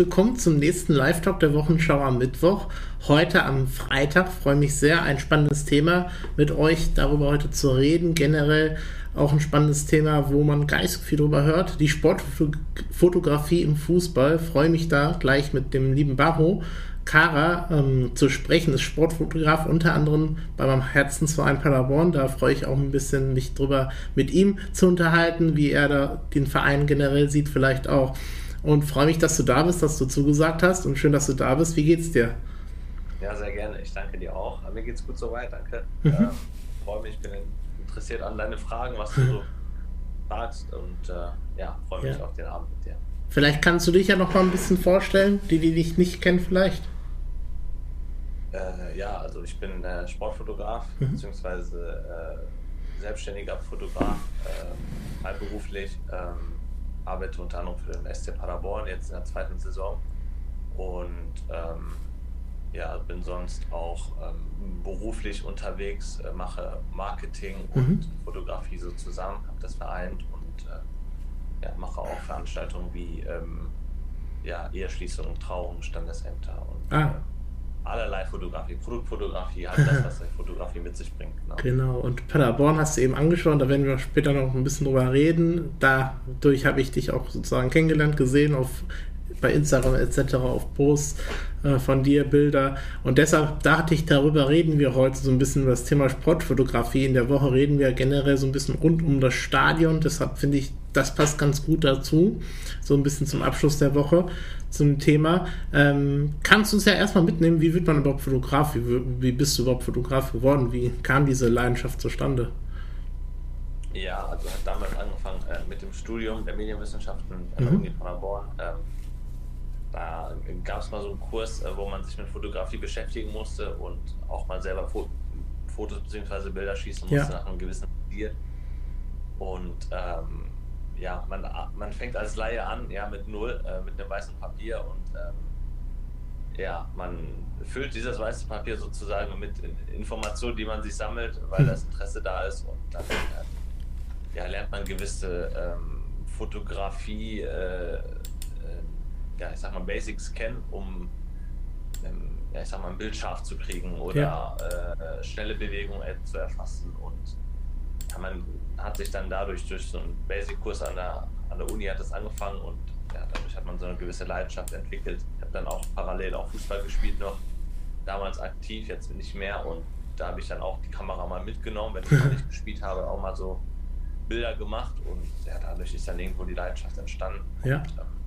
willkommen zum nächsten Live-Talk der Wochenschau am Mittwoch. Heute am Freitag freue mich sehr, ein spannendes Thema mit euch darüber heute zu reden. Generell auch ein spannendes Thema, wo man so viel drüber hört. Die Sportfotografie im Fußball. Freue mich da gleich mit dem lieben Barro Kara ähm, zu sprechen, ist Sportfotograf unter anderem bei meinem Herzensverein Paderborn. Da freue ich auch ein bisschen, mich drüber mit ihm zu unterhalten, wie er da den Verein generell sieht, vielleicht auch. Und freue mich, dass du da bist, dass du zugesagt hast und schön, dass du da bist. Wie geht's dir? Ja, sehr gerne. Ich danke dir auch. Mir geht's gut soweit, danke. Mhm. Ähm, freue mich, bin interessiert an deine Fragen, was du so fragst und äh, ja, freue mich ja. auf den Abend mit dir. Vielleicht kannst du dich ja noch mal ein bisschen vorstellen, die, die dich nicht kennen vielleicht. Äh, ja, also ich bin äh, Sportfotograf mhm. beziehungsweise äh, selbstständiger Fotograf, äh, beruflich, ähm, arbeite unter anderem für den SC Paderborn jetzt in der zweiten Saison und ähm, ja, bin sonst auch ähm, beruflich unterwegs, äh, mache Marketing mhm. und Fotografie so zusammen, habe das vereint und äh, ja, mache auch Veranstaltungen wie ähm, ja, Eheschließungen, Trauungen, Standesämter und ah allerlei Fotografie, Produktfotografie, halt das, was Fotografie mit sich bringt. Genau. genau, und Paderborn hast du eben angeschaut, da werden wir später noch ein bisschen drüber reden. Dadurch habe ich dich auch sozusagen kennengelernt, gesehen auf bei Instagram etc. auf Posts äh, von dir, Bilder. Und deshalb dachte ich, darüber reden wir heute so ein bisschen über das Thema Sportfotografie. In der Woche reden wir generell so ein bisschen rund um das Stadion. Deshalb finde ich, das passt ganz gut dazu. So ein bisschen zum Abschluss der Woche zum Thema. Ähm, kannst du uns ja erstmal mitnehmen, wie wird man überhaupt Fotograf? Wie, wie bist du überhaupt Fotograf geworden? Wie kam diese Leidenschaft zustande? Ja, also hat damals angefangen äh, mit dem Studium der Medienwissenschaften an der. Uni Paderborn. Ähm, da gab es mal so einen Kurs, äh, wo man sich mit Fotografie beschäftigen musste und auch mal selber Fotos bzw. Bilder schießen musste ja. nach einem gewissen Ziel. Und ähm, ja, man, man fängt als Laie an, ja, mit null, äh, mit einem weißen Papier und ähm, ja, man füllt dieses weiße Papier sozusagen mit Informationen, die man sich sammelt, weil das Interesse da ist und dann äh, ja, lernt man gewisse ähm, Fotografie, äh, äh, ja, ich sag mal Basics kennen, um ähm, ja, ich sag mal ein Bild scharf zu kriegen oder ja. Äh, schnelle Bewegungen zu erfassen und man hat sich dann dadurch durch so einen Basic-Kurs an der, an der Uni hat das angefangen und ja, dadurch hat man so eine gewisse Leidenschaft entwickelt. Ich habe dann auch parallel auch Fußball gespielt noch, damals aktiv, jetzt nicht mehr und da habe ich dann auch die Kamera mal mitgenommen, wenn ich nicht gespielt habe, auch mal so Bilder gemacht und ja, dadurch ist dann irgendwo die Leidenschaft entstanden. Ja. Und, ähm,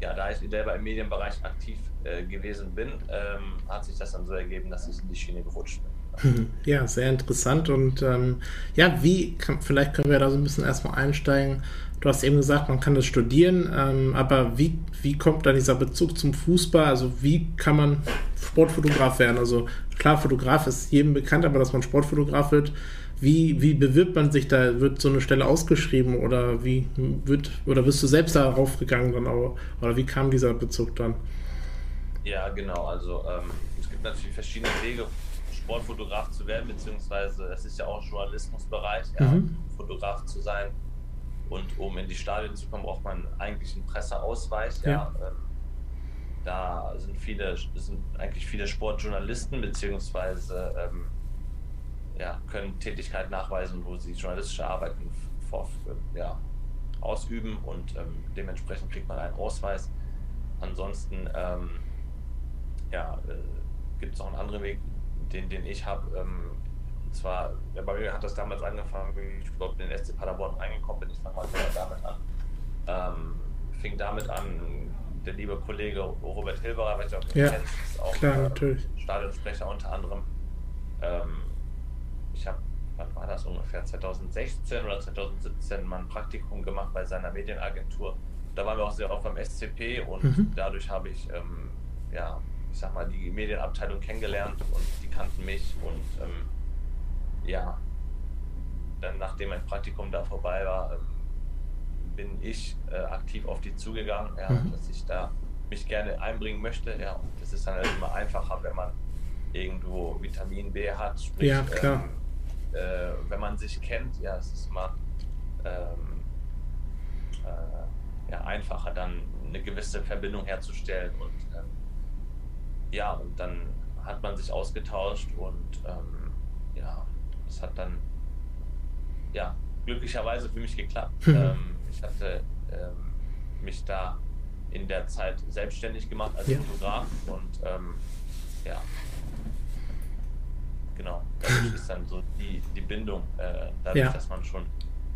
ja, da ich selber im Medienbereich aktiv äh, gewesen bin, ähm, hat sich das dann so ergeben, dass ich in die Schiene gerutscht bin. Ja, sehr interessant. Und ähm, ja, wie, kann, vielleicht können wir da so ein bisschen erstmal einsteigen. Du hast eben gesagt, man kann das studieren, ähm, aber wie, wie kommt da dieser Bezug zum Fußball? Also wie kann man Sportfotograf werden? Also klar, Fotograf ist jedem bekannt, aber dass man Sportfotograf wird, wie, wie bewirbt man sich da? Wird so eine Stelle ausgeschrieben oder wie wird, oder bist du selbst darauf gegangen dann auch, oder wie kam dieser Bezug dann? Ja, genau, also ähm, es gibt natürlich verschiedene Wege, Sportfotograf zu werden, beziehungsweise es ist ja auch Journalismusbereich, ja, mhm. Fotograf zu sein. Und um in die Stadien zu kommen, braucht man eigentlich einen Presseausweis. Ja. ja. Ähm, da sind viele, sind eigentlich viele Sportjournalisten, beziehungsweise ähm, ja, können Tätigkeit nachweisen, wo sie journalistische Arbeiten vor, ja, ausüben und ähm, dementsprechend kriegt man einen Ausweis. Ansonsten ähm, ja, äh, gibt es auch einen anderen Weg, den, den ich habe. Ähm, und zwar, ja, bei mir hat das damals angefangen, wie ich glaube in den SC Paderborn reingekommen bin. Ich fange mal damit an. Ähm, fing damit an, der liebe Kollege Robert Hilberer, welcher auch ja, kennst, ist auch klar, äh, Stadionsprecher unter anderem. Ähm, ich habe, wann war das ungefähr, 2016 oder 2017 mal ein Praktikum gemacht bei seiner Medienagentur. Da waren wir auch sehr oft beim SCP und mhm. dadurch habe ich ähm, ja, ich sag mal, die Medienabteilung kennengelernt und die kannten mich und ähm, ja, dann nachdem mein Praktikum da vorbei war, ähm, bin ich äh, aktiv auf die zugegangen, ja, mhm. dass ich da mich gerne einbringen möchte. Ja, und das ist dann halt immer einfacher, wenn man irgendwo Vitamin B hat, sprich, ja, klar. Ähm, äh, wenn man sich kennt, ja, es ist immer ähm, äh, ja, einfacher, dann eine gewisse Verbindung herzustellen. Und ähm, ja, und dann hat man sich ausgetauscht und ähm, ja, es hat dann ja glücklicherweise für mich geklappt. Mhm. Ähm, ich hatte ähm, mich da in der Zeit selbstständig gemacht als ja. Fotograf und ähm, ja, genau, dadurch ist dann so die, die Bindung, äh, dadurch, ja. dass man schon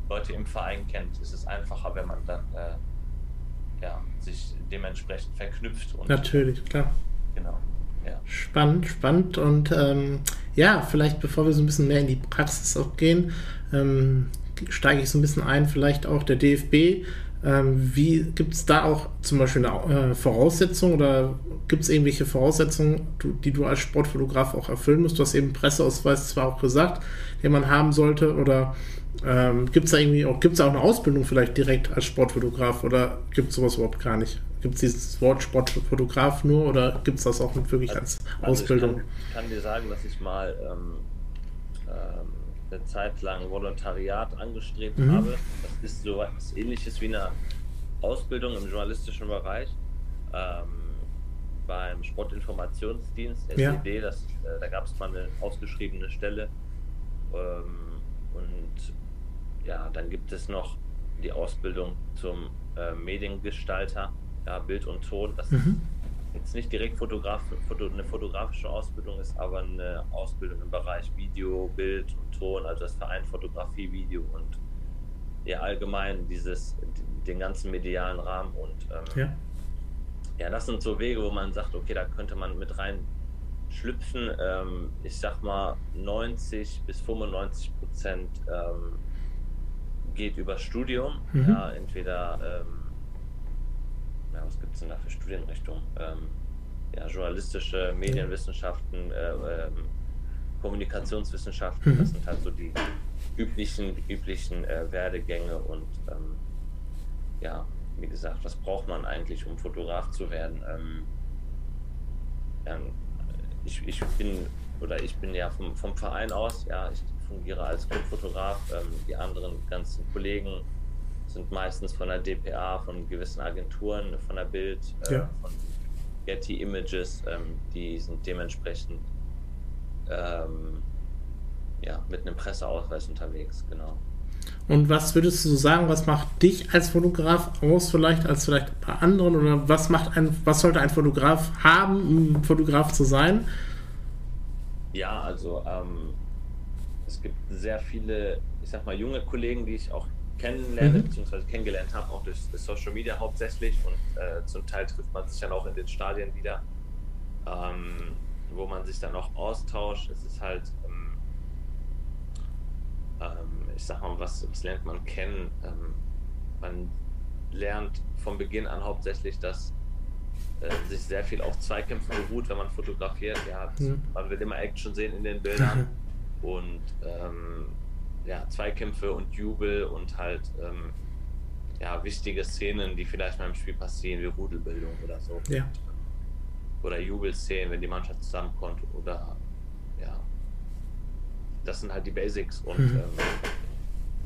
Leute im Verein kennt, ist es einfacher, wenn man dann äh, ja, sich dementsprechend verknüpft. Und, Natürlich, klar. Genau. Ja. Spannend, spannend. Und ähm, ja, vielleicht bevor wir so ein bisschen mehr in die Praxis auch gehen, ähm, steige ich so ein bisschen ein, vielleicht auch der DFB. Ähm, wie gibt es da auch zum Beispiel eine äh, Voraussetzung oder gibt es irgendwelche Voraussetzungen, du, die du als Sportfotograf auch erfüllen musst? Du hast eben Presseausweis zwar auch gesagt, den man haben sollte, oder ähm, gibt es da irgendwie auch, gibt's da auch eine Ausbildung vielleicht direkt als Sportfotograf oder gibt es sowas überhaupt gar nicht? Gibt es dieses Wort Sportfotograf nur oder gibt es das auch wirklich als also Ausbildung? Ich kann, kann, dir sagen, dass ich mal ähm, ähm, eine Zeit lang Volontariat angestrebt mhm. habe. Das ist so was ähnliches wie eine Ausbildung im journalistischen Bereich. Ähm, beim Sportinformationsdienst, SED, ja. das, äh, da gab es mal eine ausgeschriebene Stelle. Ähm, und ja, dann gibt es noch die Ausbildung zum äh, Mediengestalter, ja, Bild und Ton. Das mhm. jetzt nicht direkt Fotograf, Foto, eine fotografische Ausbildung ist, aber eine Ausbildung im Bereich Video, Bild und Ton, also das vereint Fotografie, Video und ja allgemein dieses, den ganzen medialen Rahmen und ähm, ja. ja, das sind so Wege, wo man sagt, okay, da könnte man mit rein schlüpfen. Ähm, ich sag mal 90 bis 95 Prozent ähm, geht über Studium. Mhm. Ja, entweder, ähm, ja, was gibt es denn da für Studienrichtungen? Ähm, ja, journalistische Medienwissenschaften, äh, ähm, Kommunikationswissenschaften, mhm. das sind halt so die üblichen, üblichen äh, Werdegänge und ähm, ja, wie gesagt, was braucht man eigentlich, um Fotograf zu werden? Ähm, ich, ich bin oder ich bin ja vom, vom Verein aus, ja, ich fungiere als Clubfotograf. Ähm, die anderen ganzen Kollegen sind meistens von der DPA, von gewissen Agenturen, von der Bild, äh, ja. von Getty Images, ähm, die sind dementsprechend ähm, ja, mit einem Presseausweis unterwegs, genau. Und was würdest du sagen, was macht dich als Fotograf aus, vielleicht als vielleicht bei anderen? Oder was macht ein, was sollte ein Fotograf haben, um Fotograf zu sein? Ja, also ähm, es gibt sehr viele, ich sag mal, junge Kollegen, die ich auch kennenlerne, mhm. beziehungsweise kennengelernt habe, auch durch, Social Media hauptsächlich. Und äh, zum Teil trifft man sich dann auch in den Stadien wieder, ähm, wo man sich dann auch austauscht. Es ist halt, ähm, ähm, ich sag mal, was, was lernt man kennen? Ähm, man lernt von Beginn an hauptsächlich, dass äh, sich sehr viel auf Zweikämpfen beruht, wenn man fotografiert. Ja, mhm. man will immer Action sehen in den Bildern. und ähm, ja, Zweikämpfe und Jubel und halt ähm, ja, wichtige Szenen, die vielleicht mal im Spiel passieren, wie Rudelbildung oder so. Ja. Oder Jubelszenen, wenn die Mannschaft zusammenkommt oder ja. Das sind halt die Basics und mhm. ähm,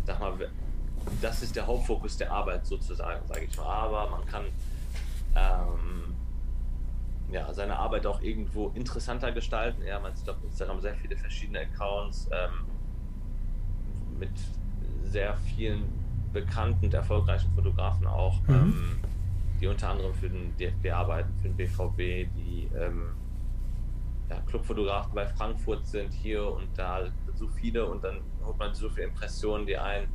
sag mal, das ist der Hauptfokus der Arbeit sozusagen, sage ich mal. Aber man kann ähm, ja, seine Arbeit auch irgendwo interessanter gestalten. Ja, man sieht auf Instagram sehr viele verschiedene Accounts ähm, mit sehr vielen bekannten und erfolgreichen Fotografen auch, mhm. ähm, die unter anderem für den DFB arbeiten, für den BVB, die ähm, ja, Clubfotografen bei Frankfurt sind hier und da so viele und dann holt man so viele Impressionen, die einen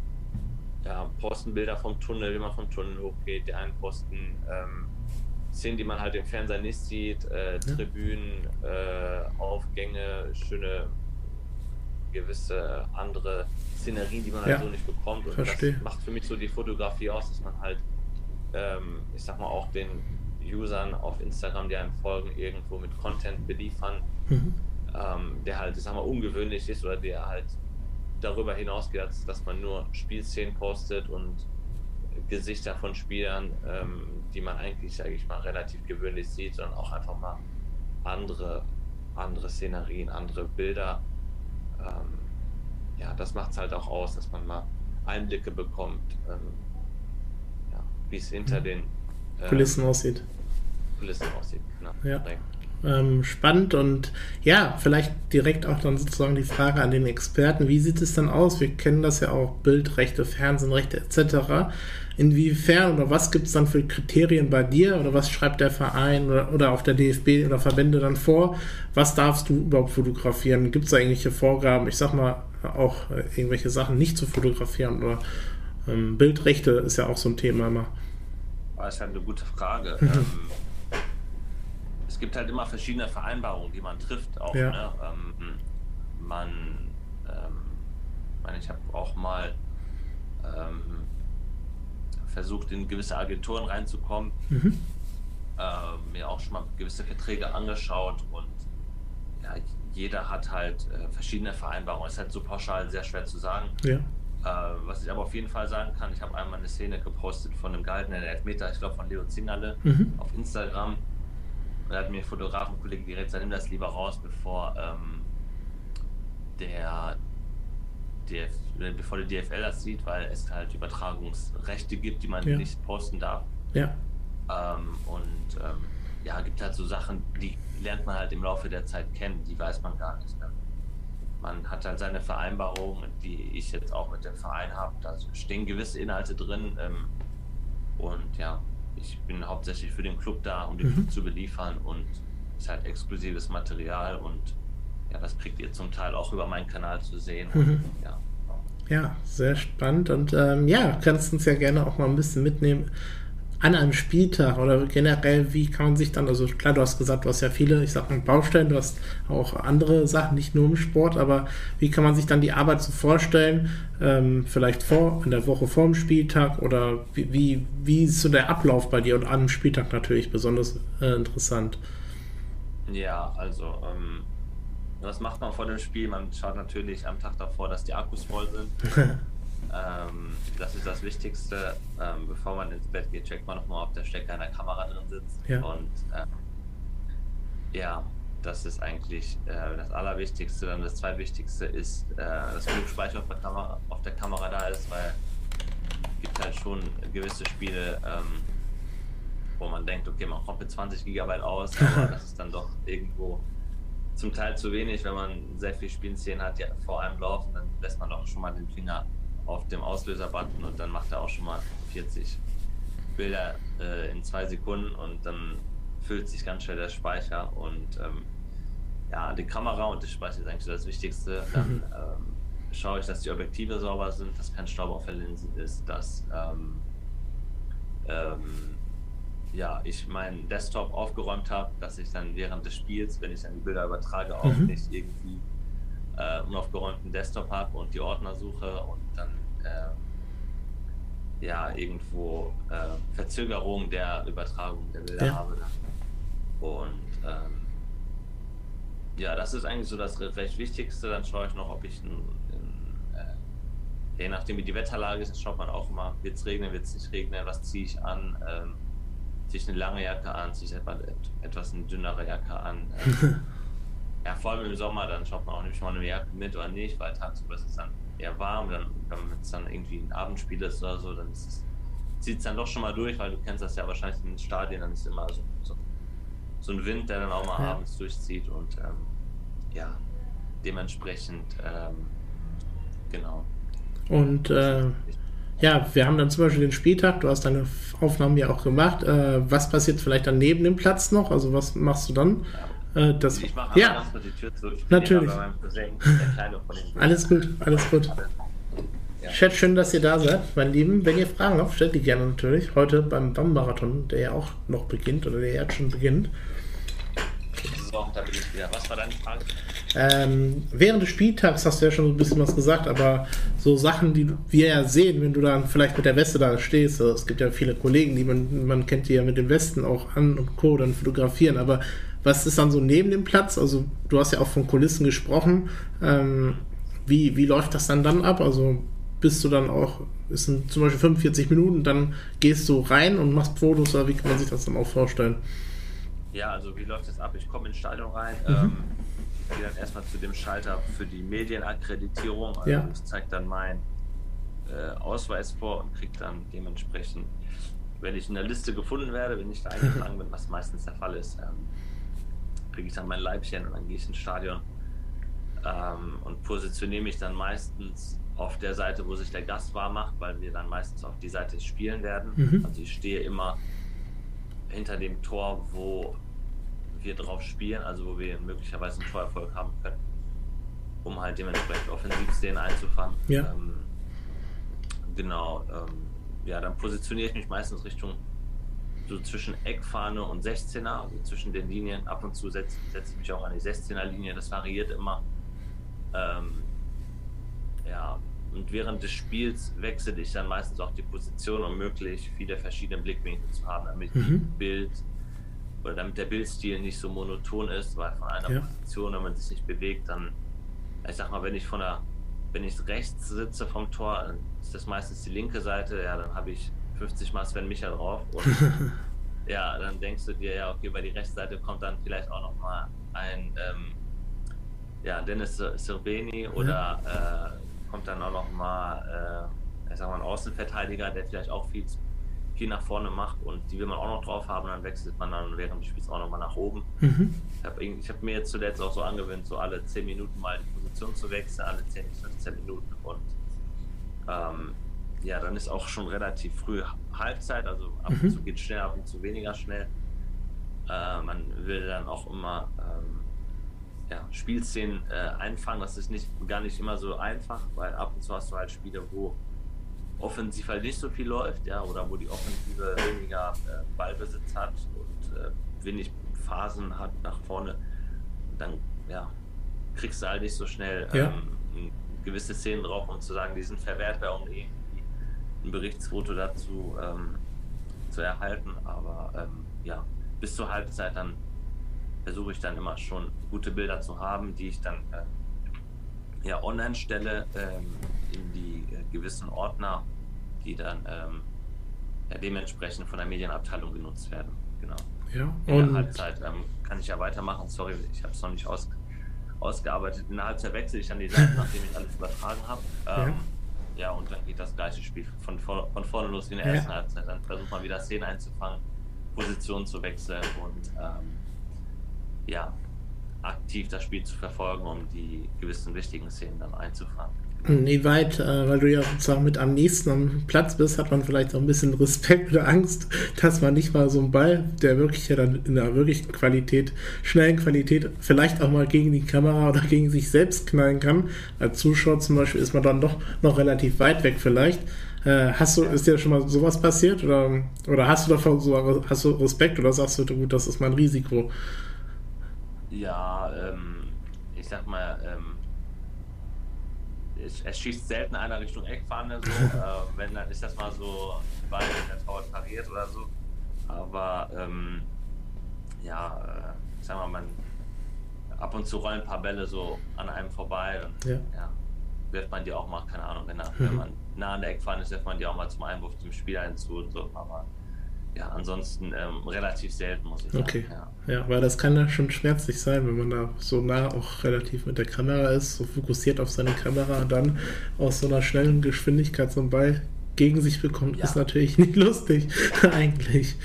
ja, posten Bilder vom Tunnel, wie man vom Tunnel hochgeht, die einen posten ähm, Szenen, die man halt im Fernseher nicht sieht, äh, ja. Tribünen, äh, Aufgänge, schöne gewisse andere Szenerien, die man halt so nicht bekommt. Und Versteh. das macht für mich so die Fotografie aus, dass man halt, ähm, ich sag mal, auch den Usern auf Instagram, die einem folgen, irgendwo mit Content beliefern, mhm. ähm, der halt, ich sag mal, ungewöhnlich ist oder der halt darüber hinausgeht, dass man nur Spielszenen postet und Gesichter von Spielern, ähm, die man eigentlich, sage ich mal, relativ gewöhnlich sieht, sondern auch einfach mal andere, andere Szenerien, andere Bilder. Ähm, ja, das macht es halt auch aus, dass man mal Einblicke bekommt, ähm, ja, wie es hinter mhm. den Kulissen ähm, aussieht. Kulissen aussieht, genau. Ja. Ähm, spannend und ja, vielleicht direkt auch dann sozusagen die Frage an den Experten, wie sieht es dann aus? Wir kennen das ja auch, Bildrechte, Fernsehrechte etc. Inwiefern oder was gibt es dann für Kriterien bei dir oder was schreibt der Verein oder, oder auch der DFB oder Verbände dann vor? Was darfst du überhaupt fotografieren? Gibt es da irgendwelche Vorgaben? Ich sag mal, auch äh, irgendwelche Sachen nicht zu fotografieren oder ähm, Bildrechte ist ja auch so ein Thema immer. Das ist halt eine gute Frage. Mhm. Ähm, es gibt halt immer verschiedene Vereinbarungen, die man trifft. Auch, ja. ne? ähm, man, ähm, ich habe auch mal ähm, versucht, in gewisse Agenturen reinzukommen, mhm. äh, mir auch schon mal gewisse Verträge angeschaut und ja, jeder hat halt äh, verschiedene Vereinbarungen. Es ist halt so pauschal sehr schwer zu sagen. Ja. Äh, was ich aber auf jeden Fall sagen kann, ich habe einmal eine Szene gepostet von einem gehaltenen Elfmeter, ich glaube von Leo Zingerle, mhm. auf Instagram da hat mir Fotografenkollege direkt gesagt, nimm das lieber raus, bevor ähm, der DF, bevor die DFL das sieht, weil es halt Übertragungsrechte gibt, die man ja. nicht posten darf. Ja. Ähm, und ähm, ja, gibt halt so Sachen, die lernt man halt im Laufe der Zeit kennen, die weiß man gar nicht. Ne? Man hat halt seine Vereinbarungen, die ich jetzt auch mit dem Verein habe, da stehen gewisse Inhalte drin. Ähm, und ja, ich bin hauptsächlich für den Club da, um den mhm. Club zu beliefern und es ist halt exklusives Material und ja, das kriegt ihr zum Teil auch über meinen Kanal zu sehen. Mhm. Und, ja. ja. sehr spannend und ähm, ja, kannst uns ja gerne auch mal ein bisschen mitnehmen an einem Spieltag oder generell, wie kann man sich dann, also klar, du hast gesagt, du hast ja viele, ich sag mal, Baustellen, du hast auch andere Sachen, nicht nur im Sport, aber wie kann man sich dann die Arbeit so vorstellen, ähm, vielleicht vor, in der Woche vor dem Spieltag oder wie, wie, wie ist so der Ablauf bei dir und an dem Spieltag natürlich besonders äh, interessant? Ja, also, ähm, was macht man vor dem Spiel? Man schaut natürlich am Tag davor, dass die Akkus voll sind. Ähm, das ist das Wichtigste. Ähm, bevor man ins Bett geht, checkt man nochmal, ob der Stecker in der Kamera drin sitzt. Ja. Und äh, ja, das ist eigentlich äh, das Allerwichtigste. Dann das Zweitwichtigste ist, äh, dass genug Speicher auf der, Kamera, auf der Kamera da ist, weil es gibt halt schon gewisse Spiele, ähm, wo man denkt, okay, man kommt mit 20 GB aus, aber das ist dann doch irgendwo zum Teil zu wenig, wenn man sehr viel Spielszenen hat, die vor einem laufen, dann lässt man doch schon mal den Finger auf dem Auslöser-Button und dann macht er auch schon mal 40 Bilder äh, in zwei Sekunden und dann füllt sich ganz schnell der Speicher und ähm, ja, die Kamera und der Speicher ist eigentlich so das Wichtigste. Dann ähm, schaue ich, dass die Objektive sauber sind, dass kein Staub auf der Linse ist, dass ähm, ähm, ja, ich meinen Desktop aufgeräumt habe, dass ich dann während des Spiels, wenn ich dann die Bilder übertrage, auch mhm. nicht irgendwie äh, unaufgeräumten Desktop habe und die Ordner suche und dann äh, ja irgendwo äh, Verzögerung der Übertragung der Bilder ja. habe. Und ähm, ja, das ist eigentlich so das recht Wichtigste. Dann schaue ich noch, ob ich, in, in, äh, je nachdem wie die Wetterlage ist, schaut man auch immer, wird es regnen, wird es nicht regnen, was ziehe ich an. Ähm, ziehe ich eine lange Jacke an, ziehe ich etwas, etwas eine dünnere Jacke an. Ja, vor allem im Sommer, dann schaut man auch nicht mal eine Jacke mit oder nicht, weil tagsüber ist es dann eher warm. Dann, wenn es dann irgendwie ein Abendspiel ist oder so, dann zieht es dann doch schon mal durch, weil du kennst das ja wahrscheinlich in den Stadien, dann ist immer so, so, so ein Wind, der dann auch mal ja. abends durchzieht und ähm, ja, dementsprechend, ähm, genau. Und äh, ja, wir haben dann zum Beispiel den Spieltag, du hast deine Aufnahmen ja auch gemacht. Äh, was passiert vielleicht dann neben dem Platz noch? Also was machst du dann? Ja. Äh, das, ich mache ja, die Tür zu. Ich natürlich. Cousin, alles gut, alles gut. Ja. Chat, schön, dass ihr da seid, meine Lieben. Wenn ihr Fragen habt, stellt die gerne natürlich. Heute beim BAM-Marathon, der ja auch noch beginnt oder der jetzt schon beginnt. So, da bin ich wieder. Was war deine Frage? Ähm, während des Spieltags hast du ja schon so ein bisschen was gesagt, aber so Sachen, die wir ja sehen, wenn du dann vielleicht mit der Weste da stehst, also es gibt ja viele Kollegen, die man, man kennt die ja mit den Westen auch an und Co. dann fotografieren, aber was ist dann so neben dem Platz? Also du hast ja auch von Kulissen gesprochen. Ähm, wie, wie läuft das dann dann ab? Also bist du dann auch, ist sind zum Beispiel 45 Minuten, dann gehst du rein und machst Fotos oder wie kann man sich das dann auch vorstellen? Ja, also wie läuft das ab? Ich komme ins Stadion rein, mhm. ähm, gehe dann erstmal zu dem Schalter für die Medienakkreditierung. Also ja. ich zeige dann meinen äh, Ausweis vor und kriege dann dementsprechend wenn ich in der Liste gefunden werde, wenn ich da eingetragen bin, was meistens der Fall ist, ähm, kriege ich dann mein Leibchen und dann gehe ich ins Stadion ähm, und positioniere mich dann meistens auf der Seite, wo sich der Gast wahr macht, weil wir dann meistens auf die Seite spielen werden. Mhm. Also ich stehe immer hinter dem Tor, wo wir drauf spielen, also wo wir möglicherweise einen Torerfolg haben können, um halt dementsprechend Offensivszenen einzufangen. Ja. Ähm, genau. Ähm, ja, dann positioniere ich mich meistens Richtung so zwischen Eckfahne und 16er, also zwischen den Linien. Ab und zu setze, setze ich mich auch an die 16er Linie. Das variiert immer. Ähm, ja, und während des Spiels wechsle ich dann meistens auch die Position, um möglichst viele verschiedene Blickwinkel zu haben, damit mhm. Bild oder damit der Bildstil nicht so monoton ist, weil von einer ja. Position, wenn man sich nicht bewegt, dann, ich sag mal, wenn ich von der, wenn ich rechts sitze vom Tor, dann ist das meistens die linke Seite, ja, dann habe ich 50 Mal Sven Micha drauf und ja, dann denkst du dir, ja, okay, bei die rechte Seite kommt dann vielleicht auch noch mal ein ähm, ja, Dennis Sirbeni oder ja. äh, kommt dann auch noch mal, äh, ich sag mal, ein Außenverteidiger, der vielleicht auch viel, viel nach vorne macht und die will man auch noch drauf haben, dann wechselt man dann während des Spiels auch noch mal nach oben. Mhm. Ich habe hab mir jetzt zuletzt auch so angewöhnt, so alle 10 Minuten mal die Position zu wechseln, alle 10 bis 15 Minuten und ähm, ja, dann ist auch schon relativ früh Halbzeit, also ab und mhm. zu geht es schnell, ab und zu weniger schnell. Äh, man will dann auch immer ähm, ja, Spielszenen äh, einfangen. Das ist nicht, gar nicht immer so einfach, weil ab und zu hast du halt Spiele, wo offensiv halt nicht so viel läuft, ja, oder wo die Offensive weniger äh, Ballbesitz hat und äh, wenig Phasen hat nach vorne. Dann, ja, kriegst du halt nicht so schnell ja. ähm, gewisse Szenen drauf, um zu sagen, die sind verwertbar, um irgendwie ein Berichtsfoto dazu ähm, zu erhalten. Aber ähm, ja, bis zur Halbzeit dann versuche ich dann immer schon gute Bilder zu haben, die ich dann äh, ja online stelle ähm, in die äh, gewissen Ordner, die dann ähm, ja, dementsprechend von der Medienabteilung genutzt werden. Genau. Ja, in der Halbzeit ähm, kann ich ja weitermachen. Sorry, ich habe es noch nicht aus, ausgearbeitet. In der Halbzeit wechsle ich dann die Seite, nachdem ich alles übertragen habe. ja. Ja, und dann geht das gleiche Spiel von, von vorne los wie in der ersten ja. Halbzeit. Dann versucht man wieder Szenen einzufangen, Positionen zu wechseln und ähm, ja, aktiv das Spiel zu verfolgen, um die gewissen wichtigen Szenen dann einzufangen. Nee, weit, äh, weil du ja sozusagen mit am nächsten am Platz bist, hat man vielleicht auch ein bisschen Respekt oder Angst, dass man nicht mal so einen Ball, der wirklich ja dann in einer wirklichen Qualität, schnellen Qualität, vielleicht auch mal gegen die Kamera oder gegen sich selbst knallen kann. Als Zuschauer zum Beispiel ist man dann doch noch relativ weit weg vielleicht. Äh, hast du, ist dir schon mal sowas passiert oder, oder hast du davon so, hast du Respekt oder sagst du, gut, das ist mein Risiko? Ja, ähm, ich sag mal, ähm, es, es, schießt selten einer Richtung Eckfahne, so. äh, wenn, dann ist das mal so, weil der Torwart pariert oder so. Aber ähm, ja, äh, sag mal, man ab und zu rollen ein paar Bälle so an einem vorbei und ja. ja wirft man die auch mal, keine Ahnung, wenn, wenn man nah an der Eckfahne ist, wirft man die auch mal zum Einwurf zum Spieler hinzu und so. Aber ja, ansonsten ähm, relativ selten, muss ich sagen. Okay. Ja. ja, weil das kann ja schon schmerzlich sein, wenn man da so nah auch relativ mit der Kamera ist, so fokussiert auf seine Kamera und dann aus so einer schnellen Geschwindigkeit so einen Ball gegen sich bekommt, ja. ist natürlich nicht lustig, eigentlich.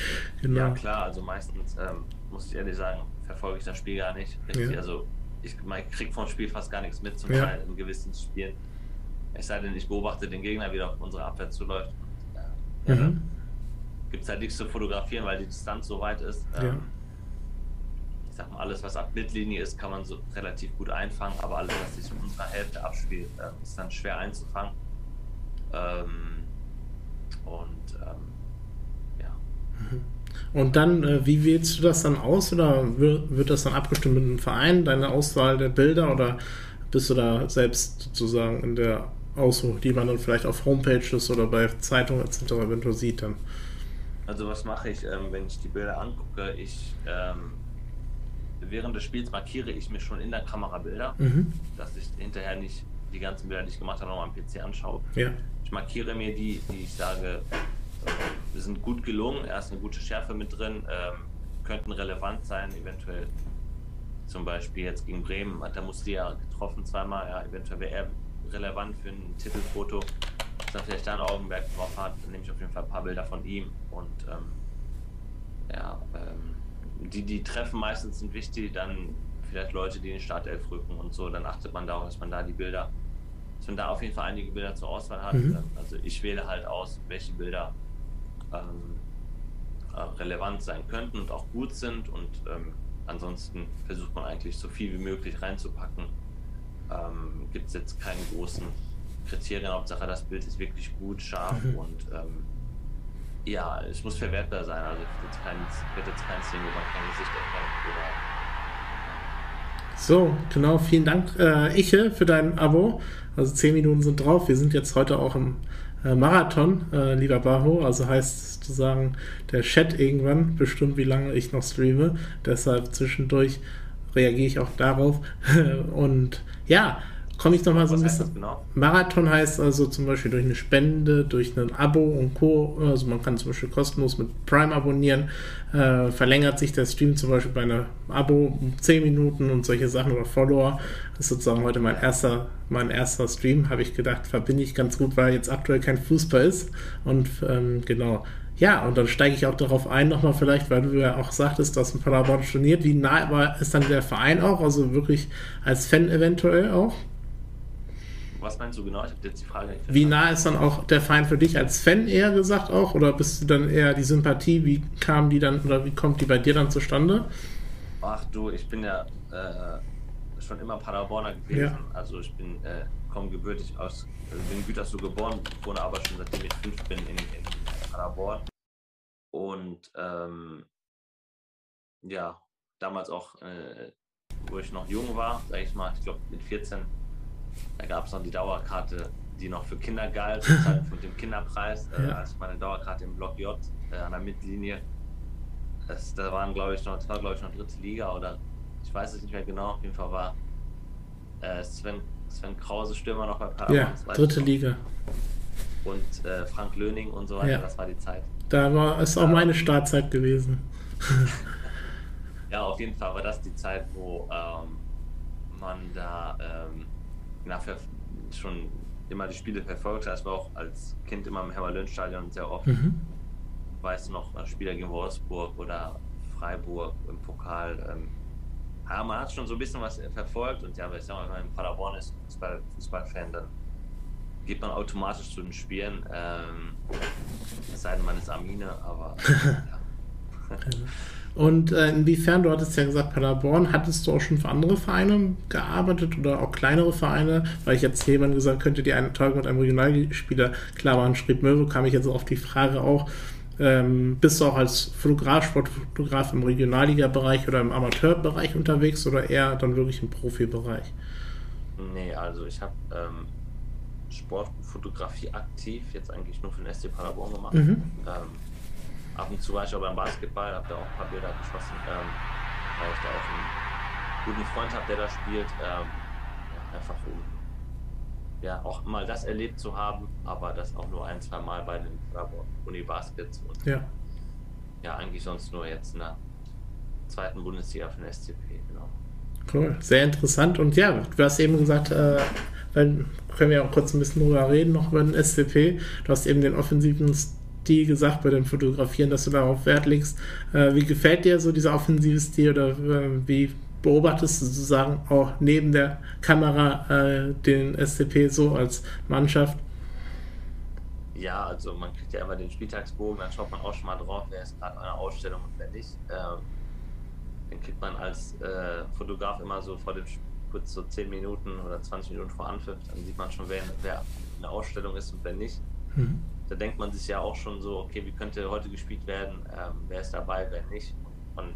Genau. Ja, klar, also meistens, ähm, muss ich ehrlich sagen, verfolge ich das Spiel gar nicht. Ja. Also ich, ich kriege vom Spiel fast gar nichts mit, zum Teil in gewissen Spielen. Es sei denn, ich beobachte den Gegner, wie er auf unsere Abwehr zuläuft. Und, äh, mhm gibt es halt nichts zu fotografieren, weil die Distanz so weit ist. Ja. Ähm, ich sag mal, alles, was ab Mittellinie ist, kann man so relativ gut einfangen, aber alles, was sich in unserer Hälfte abspielt, äh, ist dann schwer einzufangen. Ähm, und ähm, ja. Mhm. Und dann, äh, wie wählst du das dann aus oder wird, wird das dann abgestimmt mit einem Verein, deine Auswahl der Bilder oder bist du da selbst sozusagen in der Auswahl, die man dann vielleicht auf Homepages oder bei Zeitungen etc. eventuell sieht dann? Also was mache ich, ähm, wenn ich die Bilder angucke? Ich ähm, während des Spiels markiere ich mir schon in der Kamera Bilder, mhm. dass ich hinterher nicht die ganzen Bilder, die ich gemacht habe, nochmal am PC anschaue. Ja. Ich markiere mir die, die ich sage, äh, sind gut gelungen, erst eine gute Schärfe mit drin, ähm, könnten relevant sein, eventuell zum Beispiel jetzt gegen Bremen, da musste ja getroffen zweimal, ja, eventuell wäre er relevant für ein Titelfoto. Dann vielleicht da ein Augenmerk drauf hat, dann nehme ich auf jeden Fall ein paar Bilder von ihm und ähm, ja, ähm, die, die Treffen meistens sind wichtig, dann vielleicht Leute, die in den Startelf rücken und so, dann achtet man darauf, dass man da die Bilder, dass man da auf jeden Fall einige Bilder zur Auswahl hat. Mhm. Ähm, also ich wähle halt aus, welche Bilder ähm, äh, relevant sein könnten und auch gut sind und ähm, ansonsten versucht man eigentlich so viel wie möglich reinzupacken. Ähm, Gibt es jetzt keine großen Kriterien, Hauptsache das Bild ist wirklich gut, scharf mhm. und ähm, ja, es muss verwertbar sein. Also jetzt kein, wird jetzt kein wo man kein Gesicht erkennt oder. So, genau, vielen Dank, äh, Iche, für dein Abo. Also zehn Minuten sind drauf. Wir sind jetzt heute auch im äh, Marathon, äh, lieber Baho. Also heißt sozusagen der Chat irgendwann bestimmt, wie lange ich noch streame. Deshalb zwischendurch reagiere ich auch darauf. Und ja, komme ich nochmal so ein bisschen. Genau? Marathon heißt also zum Beispiel durch eine Spende, durch ein Abo und Co. Also man kann zum Beispiel kostenlos mit Prime abonnieren. Äh, verlängert sich der Stream zum Beispiel bei einem Abo um 10 Minuten und solche Sachen oder Follower. Das ist sozusagen heute mein erster, mein erster Stream, habe ich gedacht, verbinde ich ganz gut, weil jetzt aktuell kein Fußball ist. Und ähm, genau. Ja, und dann steige ich auch darauf ein, nochmal vielleicht, weil du ja auch sagtest, dass ein Paderborn storniert. Wie nah war, ist dann der Verein auch? Also wirklich als Fan eventuell auch? Was meinst du genau? Ich habe jetzt die Frage nicht Wie nah ist dann auch der Feind für dich als Fan eher gesagt auch? Oder bist du dann eher die Sympathie? Wie kam die dann oder wie kommt die bei dir dann zustande? Ach du, ich bin ja äh, schon immer Paderborner gewesen. Ja. Also ich bin äh, komme gebürtig aus, also bin in Gütersloh geboren, wohne aber schon seitdem ich fünf bin in, in Paderborn. Und ähm, ja, damals auch, äh, wo ich noch jung war, sag ich mal, ich glaube mit 14 da gab es noch die Dauerkarte, die noch für Kinder galt, mit dem Kinderpreis. Äh, ja. als meine Dauerkarte im Block J äh, an der Mittellinie. Das, da waren, glaube ich, noch, das war, glaube ich, noch dritte Liga oder ich weiß es nicht mehr genau. Auf jeden Fall war äh, Sven, Sven Krause Stürmer noch bei Paderborn. Ja, dritte Liga. Und äh, Frank Löning und so weiter, ja. das war die Zeit. Da war es auch meine Startzeit gewesen. ja, auf jeden Fall war das die Zeit, wo ähm, man da ähm, nachher schon immer die Spiele verfolgt. Ich war auch als Kind immer im Hermann-Löhn-Stadion sehr oft. Mhm. Weiß noch, Spieler gegen Wolfsburg oder Freiburg im Pokal. Ähm, ja, man hat schon so ein bisschen was verfolgt und ja, ich sag mal, wenn man in Paderborn ist, Fußball, Fußballfan, dann geht man automatisch zu den Spielen. Ähm, es sei denn, man ist Amine, aber ja. Und äh, inwiefern, du hattest ja gesagt, Paderborn, hattest du auch schon für andere Vereine gearbeitet oder auch kleinere Vereine? Weil ich jetzt jemand gesagt könnte, die einen Tag mit einem Regionalspieler klar waren, schrieb Möwe, kam ich jetzt auf die Frage auch, ähm, bist du auch als Fotograf, Sportfotograf im Regionalliga-Bereich oder im Amateurbereich unterwegs oder eher dann wirklich im Profibereich? Nee, also ich habe ähm, Sportfotografie aktiv jetzt eigentlich nur für den SC Paderborn gemacht. Mhm. Ähm, ab und zu war ich auch beim Basketball, habe da auch ein paar Bilder geschossen, ähm, weil ich da auch einen guten Freund habe, der da spielt. Ähm, ja, einfach um ja, auch mal das erlebt zu haben, aber das auch nur ein, zwei Mal bei den Uni Baskets und ja. ja, eigentlich sonst nur jetzt in der zweiten Bundesliga für den SCP, genau. Cool, sehr interessant. Und ja, du hast eben gesagt, äh, können wir auch kurz ein bisschen drüber reden, noch über den SCP. Du hast eben den offensiven Stil gesagt bei dem Fotografieren, dass du darauf Wert legst. Äh, wie gefällt dir so dieser offensive Stil oder äh, wie beobachtest du sozusagen auch neben der Kamera äh, den SCP so als Mannschaft? Ja, also man kriegt ja immer den Spieltagsbogen, dann schaut man auch schon mal drauf, wer ist gerade eine Ausstellung und wer nicht. Ähm, den kriegt man als äh, Fotograf immer so vor dem kurz so 10 Minuten oder 20 Minuten vor Anpfiff, dann sieht man schon, wer, wer eine Ausstellung ist und wer nicht. Mhm da denkt man sich ja auch schon so, okay, wie könnte heute gespielt werden, ähm, wer ist dabei, wer nicht. Und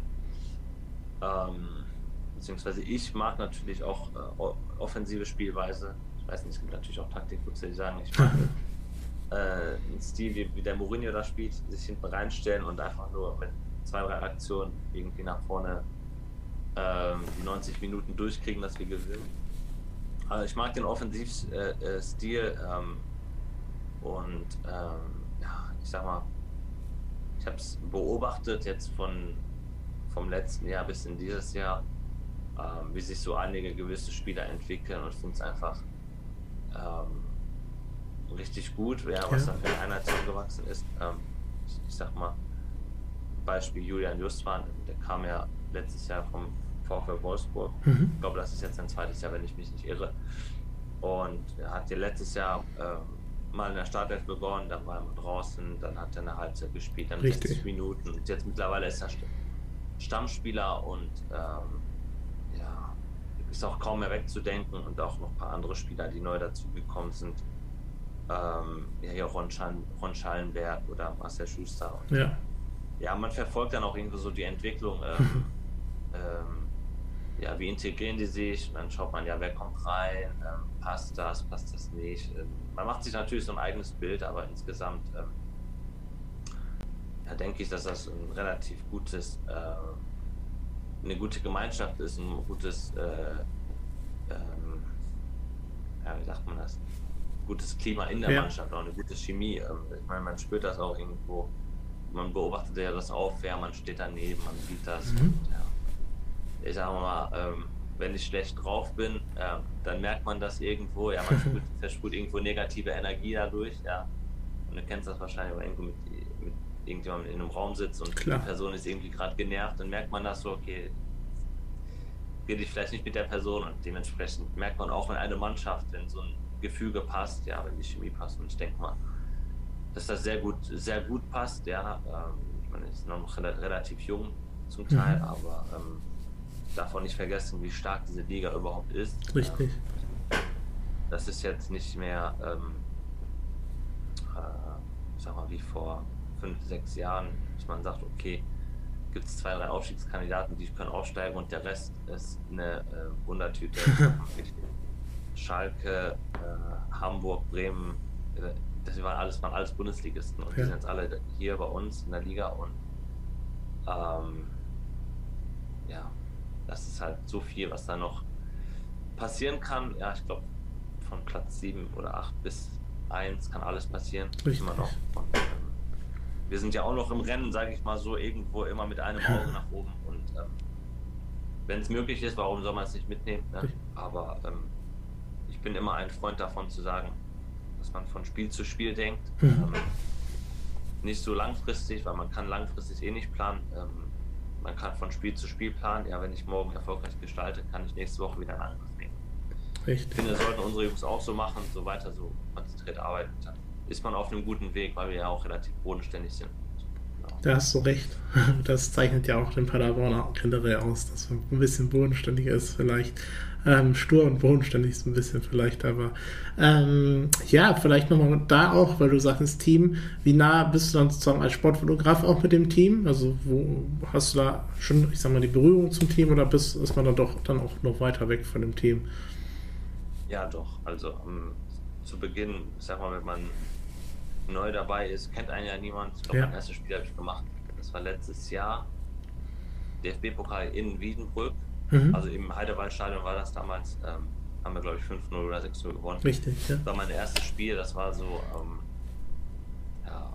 ähm, beziehungsweise ich mag natürlich auch äh, offensive Spielweise. Ich weiß nicht, es gibt natürlich auch Taktikfuchse, die sagen, ich mag äh, einen Stil, wie, wie der Mourinho da spielt, sich hinten reinstellen und einfach nur mit zwei, drei Aktionen irgendwie nach vorne ähm, die 90 Minuten durchkriegen, dass wir gewinnen. Also ich mag den Offensivstil. Äh, äh, ähm, und ähm, ja, ich sag mal, ich habe es beobachtet jetzt von vom letzten Jahr bis in dieses Jahr, ähm, wie sich so einige gewisse Spieler entwickeln und finde es einfach ähm, richtig gut, ja, was ja. da für eine Einheit gewachsen ist. Ähm, ich, ich, sag mal, Beispiel Julian Justwan, der kam ja letztes Jahr vom VfL Wolfsburg. Mhm. Ich glaube, das ist jetzt sein zweites Jahr, wenn ich mich nicht irre. Und er hat ja letztes Jahr äh, mal in der Startelf begonnen, dann war er draußen, dann hat er eine Halbzeit gespielt, dann Richtig. 60 Minuten. Und jetzt mittlerweile ist er Stammspieler und ähm, ja, ist auch kaum mehr wegzudenken und auch noch ein paar andere Spieler, die neu dazugekommen sind. Ähm, ja, hier Ron, Schall, Ron Schallenberg oder Marcel Schuster. Und, ja. ja, man verfolgt dann auch irgendwie so die Entwicklung. Ähm, ähm, ja, wie integrieren die sich? Und dann schaut man ja, wer kommt rein, ähm, passt das, passt das nicht. Ähm, man macht sich natürlich so ein eigenes Bild, aber insgesamt ähm, ja, denke ich, dass das ein relativ gutes, äh, eine gute Gemeinschaft ist, ein gutes, äh, ähm, ja, wie sagt man das? Gutes Klima in der ja. Mannschaft, auch eine gute Chemie. Ähm, ich meine, man spürt das auch irgendwo. Man beobachtet ja das Aufwehr, man steht daneben, man sieht das. Mhm. Und, ja ich sage mal, ähm, wenn ich schlecht drauf bin, äh, dann merkt man das irgendwo, ja, man spürt, verspürt irgendwo negative Energie dadurch, ja. Und du kennst das wahrscheinlich, wenn irgendwo mit, mit irgendjemandem in einem Raum sitzt und Klar. die Person ist irgendwie gerade genervt, dann merkt man das so, okay, rede ich vielleicht nicht mit der Person und dementsprechend merkt man auch, wenn eine Mannschaft, wenn so ein Gefüge passt, ja, wenn die Chemie passt und ich denke mal, dass das sehr gut, sehr gut passt, ja. Ähm, ich meine, ist noch relativ jung zum Teil, mhm. aber ähm, darf auch nicht vergessen, wie stark diese Liga überhaupt ist. Richtig. Das ist jetzt nicht mehr, ähm, äh, sag mal, wie vor fünf, sechs Jahren, dass man sagt, okay, gibt es zwei, drei Aufstiegskandidaten, die können aufsteigen und der Rest ist eine äh, Wundertüte. Schalke, äh, Hamburg, Bremen, äh, das waren alles, waren alles Bundesligisten und ja. die sind jetzt alle hier bei uns in der Liga und ähm, ja, das ist halt so viel, was da noch passieren kann. Ja, ich glaube, von Platz 7 oder 8 bis 1 kann alles passieren. Richtig. Immer noch. Und, ähm, wir sind ja auch noch im Rennen, sage ich mal so, irgendwo immer mit einem Auge nach oben. Und ähm, wenn es möglich ist, warum soll man es nicht mitnehmen? Ne? Aber ähm, ich bin immer ein Freund davon zu sagen, dass man von Spiel zu Spiel denkt. Mhm. Ähm, nicht so langfristig, weil man kann langfristig eh nicht planen. Ähm, man kann von Spiel zu Spiel planen. Ja, wenn ich morgen erfolgreich gestalte, kann ich nächste Woche wieder einen Angriff nehmen. Richtig. Ich finde, das sollten unsere Jungs auch so machen, so weiter so konzentriert arbeiten. Dann ist man auf einem guten Weg, weil wir ja auch relativ bodenständig sind. Da hast du recht. Das zeichnet ja auch den Paderborner generell aus, dass man ein bisschen bodenständiger ist, vielleicht. Ähm, stur und bodenständig ist ein bisschen vielleicht, aber ähm, ja, vielleicht nochmal da auch, weil du sagst, Team, wie nah bist du dann sozusagen als Sportfotograf auch mit dem Team? Also wo hast du da schon, ich sag mal, die Berührung zum Team oder bist, ist man dann doch dann auch noch weiter weg von dem Team? Ja, doch. Also um, ähm, zu Beginn, sag mal, wenn man neu dabei ist, kennt einen ja niemand. Ich glaube, ja. mein erstes Spiel habe ich gemacht. Das war letztes Jahr. DFB-Pokal in Wiedenbrück. Mhm. Also im Heidewaldstadion war das damals. Ähm, haben wir, glaube ich, 5-0 oder 6-0 gewonnen. Richtig, ja. Das war mein erstes Spiel. Das war so, ähm, ja,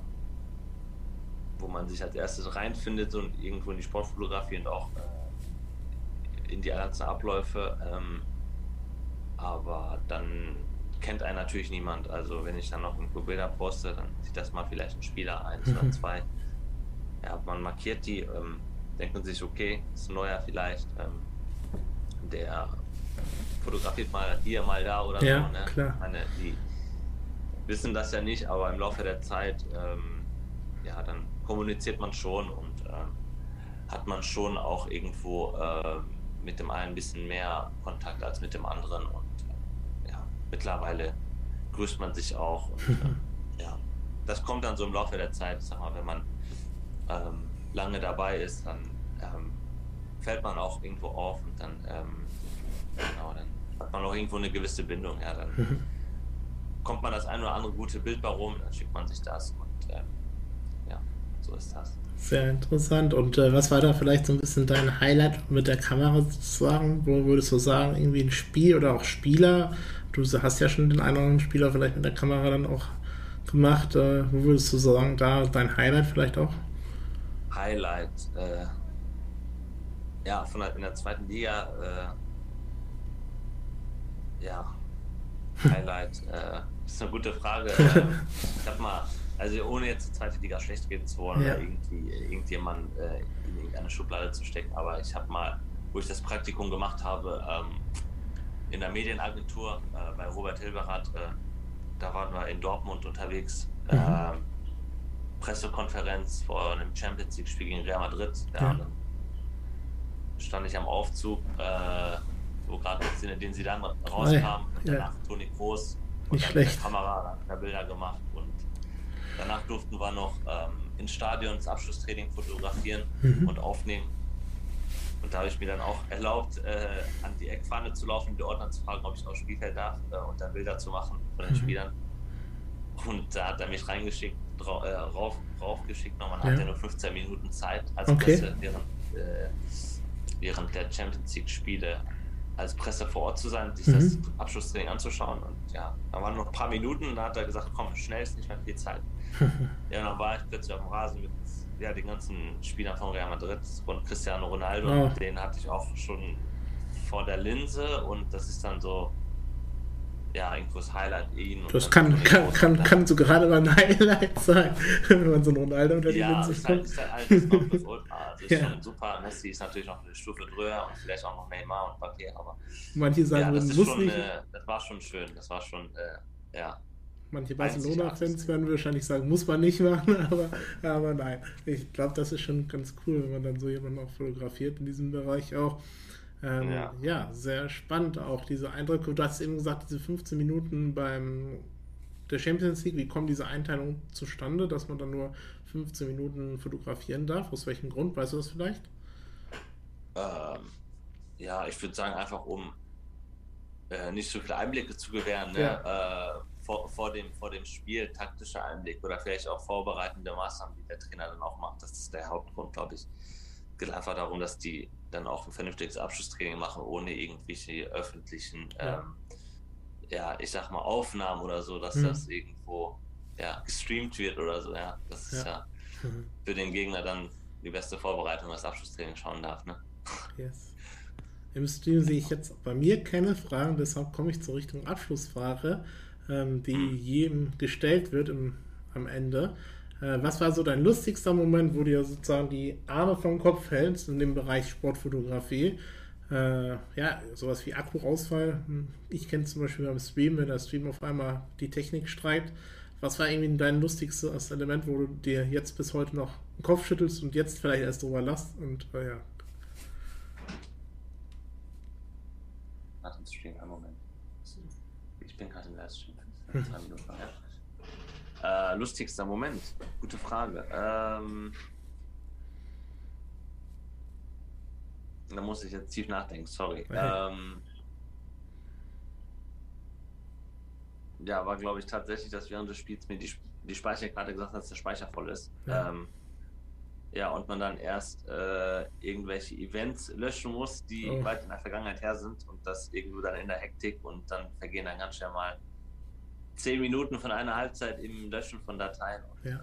wo man sich als erstes reinfindet und irgendwo in die Sportfotografie und auch äh, in die ganzen Abläufe. Ähm, aber dann kennt einen natürlich niemand. Also wenn ich dann noch irgendwo Bilder poste, dann sieht das mal vielleicht ein Spieler, eins mhm. oder zwei. Ja, man markiert die, ähm, denkt man sich, okay, ist ein neuer vielleicht, ähm, der fotografiert mal hier, mal da oder ja, so. Ne? Klar. Meine, die wissen das ja nicht, aber im Laufe der Zeit, ähm, ja, dann kommuniziert man schon und ähm, hat man schon auch irgendwo äh, mit dem einen ein bisschen mehr Kontakt als mit dem anderen und mittlerweile grüßt man sich auch. Und, äh, ja, das kommt dann so im Laufe der Zeit. Sag mal, wenn man ähm, lange dabei ist, dann ähm, fällt man auch irgendwo auf und dann, ähm, genau, dann hat man auch irgendwo eine gewisse Bindung. Ja, dann kommt man das ein oder andere gute Bild bei rum, dann schickt man sich das und ähm, ja, so ist das. Sehr interessant. Und äh, was war da vielleicht so ein bisschen dein Highlight mit der Kamera sozusagen? Wo würdest du sagen, irgendwie ein Spiel oder auch Spieler, du hast ja schon den einen oder anderen Spieler vielleicht mit der Kamera dann auch gemacht. Äh, wo würdest du sagen, da dein Highlight vielleicht auch? Highlight, äh, ja, von der, in der zweiten Liga, äh, ja, Highlight, äh, Das ist eine gute Frage. Ähm, ich habe mal, also ohne jetzt die zweite Liga schlecht reden zu wollen ja. oder irgendwie irgendjemand äh, in irgendeine Schublade zu stecken, aber ich habe mal, wo ich das Praktikum gemacht habe, ähm, in der Medienagentur äh, bei Robert Hilberath, äh, da waren wir in Dortmund unterwegs. Mhm. Ähm, Pressekonferenz vor einem Champions League-Spiel gegen Real Madrid. Ja, ja. Dann stand ich am Aufzug, äh, wo gerade den sie dann rauskam. Ja. Danach Toni Groß und Nicht dann schlecht. mit der Kamera da Bilder gemacht. Und danach durften wir noch ähm, ins Stadion das Abschlusstraining fotografieren mhm. und aufnehmen. Und da habe ich mir dann auch erlaubt, äh, an die Eckfahne zu laufen, die Ordner zu fragen, ob ich aufs Spielfeld darf äh, und dann Bilder zu machen von den mhm. Spielern. Und da hat er mich reingeschickt, äh, rauf, raufgeschickt. Nochmal ja. hat er nur 15 Minuten Zeit als okay. Presse während, äh, während der Champions League-Spiele als Presse vor Ort zu sein, sich mhm. das Abschlusstraining anzuschauen. Und ja, da waren noch ein paar Minuten und da hat er gesagt, komm, schnell ist nicht mehr viel Zeit. ja, und dann war ich plötzlich auf dem Rasen mit ja, den ganzen Spielern von Real Madrid und Cristiano Ronaldo. Oh. Den hatte ich auch schon vor der Linse und das ist dann so, ja, irgendwo das Highlight ihn. Das kann, kann, kann, kann so gerade mal ein Highlight sein, wenn man so einen Ronaldo unter die ja, Linse ist halt, ist halt alles das Ultra. Also ist ja. schon super. Messi ist natürlich noch eine Stufe drüber und vielleicht auch noch Neymar und Papier, aber manche sagen, ja, das, muss nicht. Äh, das war schon schön. Das war schon, äh, ja. Manche Barcelona-Fans werden wahrscheinlich sagen, muss man nicht machen, aber, aber nein. Ich glaube, das ist schon ganz cool, wenn man dann so jemanden auch fotografiert in diesem Bereich auch. Ähm, ja. ja. sehr spannend auch diese Eindrücke. Du hast eben gesagt, diese 15 Minuten beim der Champions League, wie kommt diese Einteilung zustande, dass man dann nur 15 Minuten fotografieren darf? Aus welchem Grund? Weißt du das vielleicht? Ähm, ja, ich würde sagen, einfach um äh, nicht so viele Einblicke zu gewähren, ne? ja. äh, vor, vor, dem, vor dem Spiel taktischer Einblick oder vielleicht auch vorbereitende Maßnahmen, die der Trainer dann auch macht. Das ist der Hauptgrund, glaube ich. Es geht einfach darum, dass die dann auch ein vernünftiges Abschlusstraining machen, ohne irgendwelche öffentlichen, ja, ähm, ja ich sag mal, Aufnahmen oder so, dass mhm. das irgendwo ja, gestreamt wird oder so. Ja, das ist ja, ja mhm. für den Gegner dann die beste Vorbereitung, das Abschlusstraining schauen darf. Ne? Yes. Im Stream sehe ich jetzt bei mir keine Fragen, deshalb komme ich zur Richtung Abschlussfrage, ähm, die mhm. jedem gestellt wird im, am Ende. Äh, was war so dein lustigster Moment, wo du dir sozusagen die Arme vom Kopf hältst in dem Bereich Sportfotografie? Äh, ja, sowas wie Akkurausfall. Hm, ich kenne zum Beispiel beim Stream, wenn der Stream auf einmal die Technik streikt. Was war irgendwie dein lustigstes Element, wo du dir jetzt bis heute noch den Kopf schüttelst und jetzt vielleicht erst drüber lachst? Und äh, ja. Nach dem Stream, einen Moment. Ich bin gerade im Hm. Ja. Äh, lustigster Moment. Gute Frage. Ähm, da muss ich jetzt tief nachdenken, sorry. Ähm, ja, war glaube ich tatsächlich, dass während des Spiels mir die, die Speicherkarte gesagt hat, dass der Speicher voll ist. Ja, ähm, ja und man dann erst äh, irgendwelche Events löschen muss, die oh. weit in der Vergangenheit her sind und das irgendwo dann in der Hektik und dann vergehen dann ganz schnell mal zehn Minuten von einer Halbzeit im Löschen von Dateien. Ja.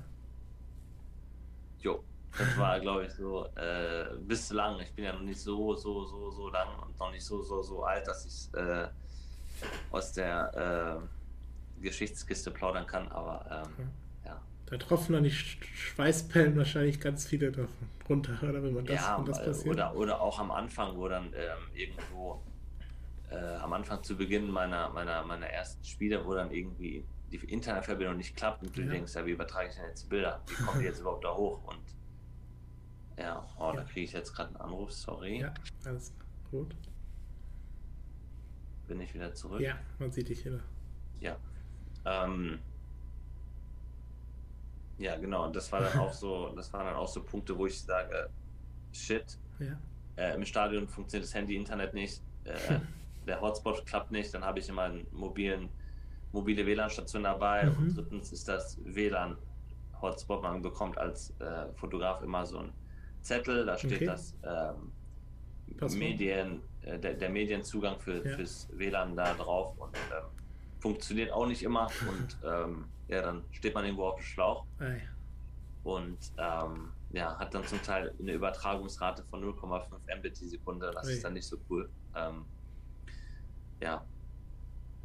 Jo, das war, glaube ich, so äh, bis lang. Ich bin ja noch nicht so, so, so, so lang und noch nicht so, so, so alt, dass ich äh, aus der äh, Geschichtskiste plaudern kann, aber ähm, ja. Da tropfen dann die Schweißpellen wahrscheinlich ganz viele davon runter, oder wenn man das, ja, das passiert. Oder, oder auch am Anfang, wo dann ähm, irgendwo äh, am Anfang zu Beginn meiner, meiner, meiner ersten Spiele, wo dann irgendwie die Internetverbindung nicht klappt und du ja. denkst, ja, wie übertrage ich denn jetzt Bilder? Wie kommen die jetzt überhaupt da hoch? Und ja, oh, ja. da kriege ich jetzt gerade einen Anruf, sorry. Ja, alles gut. Bin ich wieder zurück? Ja, man sieht dich wieder. Ja. Ähm, ja, genau. Und das war dann auch so, das waren dann auch so Punkte, wo ich sage, shit, ja. äh, im Stadion funktioniert das Handy, Internet nicht. Äh, der Hotspot klappt nicht, dann habe ich immer eine mobilen, mobile WLAN-Station dabei. Mhm. Und drittens ist das WLAN-Hotspot. Man bekommt als äh, Fotograf immer so einen Zettel, da steht okay. das ähm, Medien, äh, der, der, Medienzugang für, ja. fürs WLAN da drauf und ähm, funktioniert auch nicht immer. Und ähm, ja, dann steht man irgendwo auf dem Schlauch. Ei. Und ähm, ja, hat dann zum Teil eine Übertragungsrate von 0,5 Mbit die Sekunde. Das Ei. ist dann nicht so cool. Ja.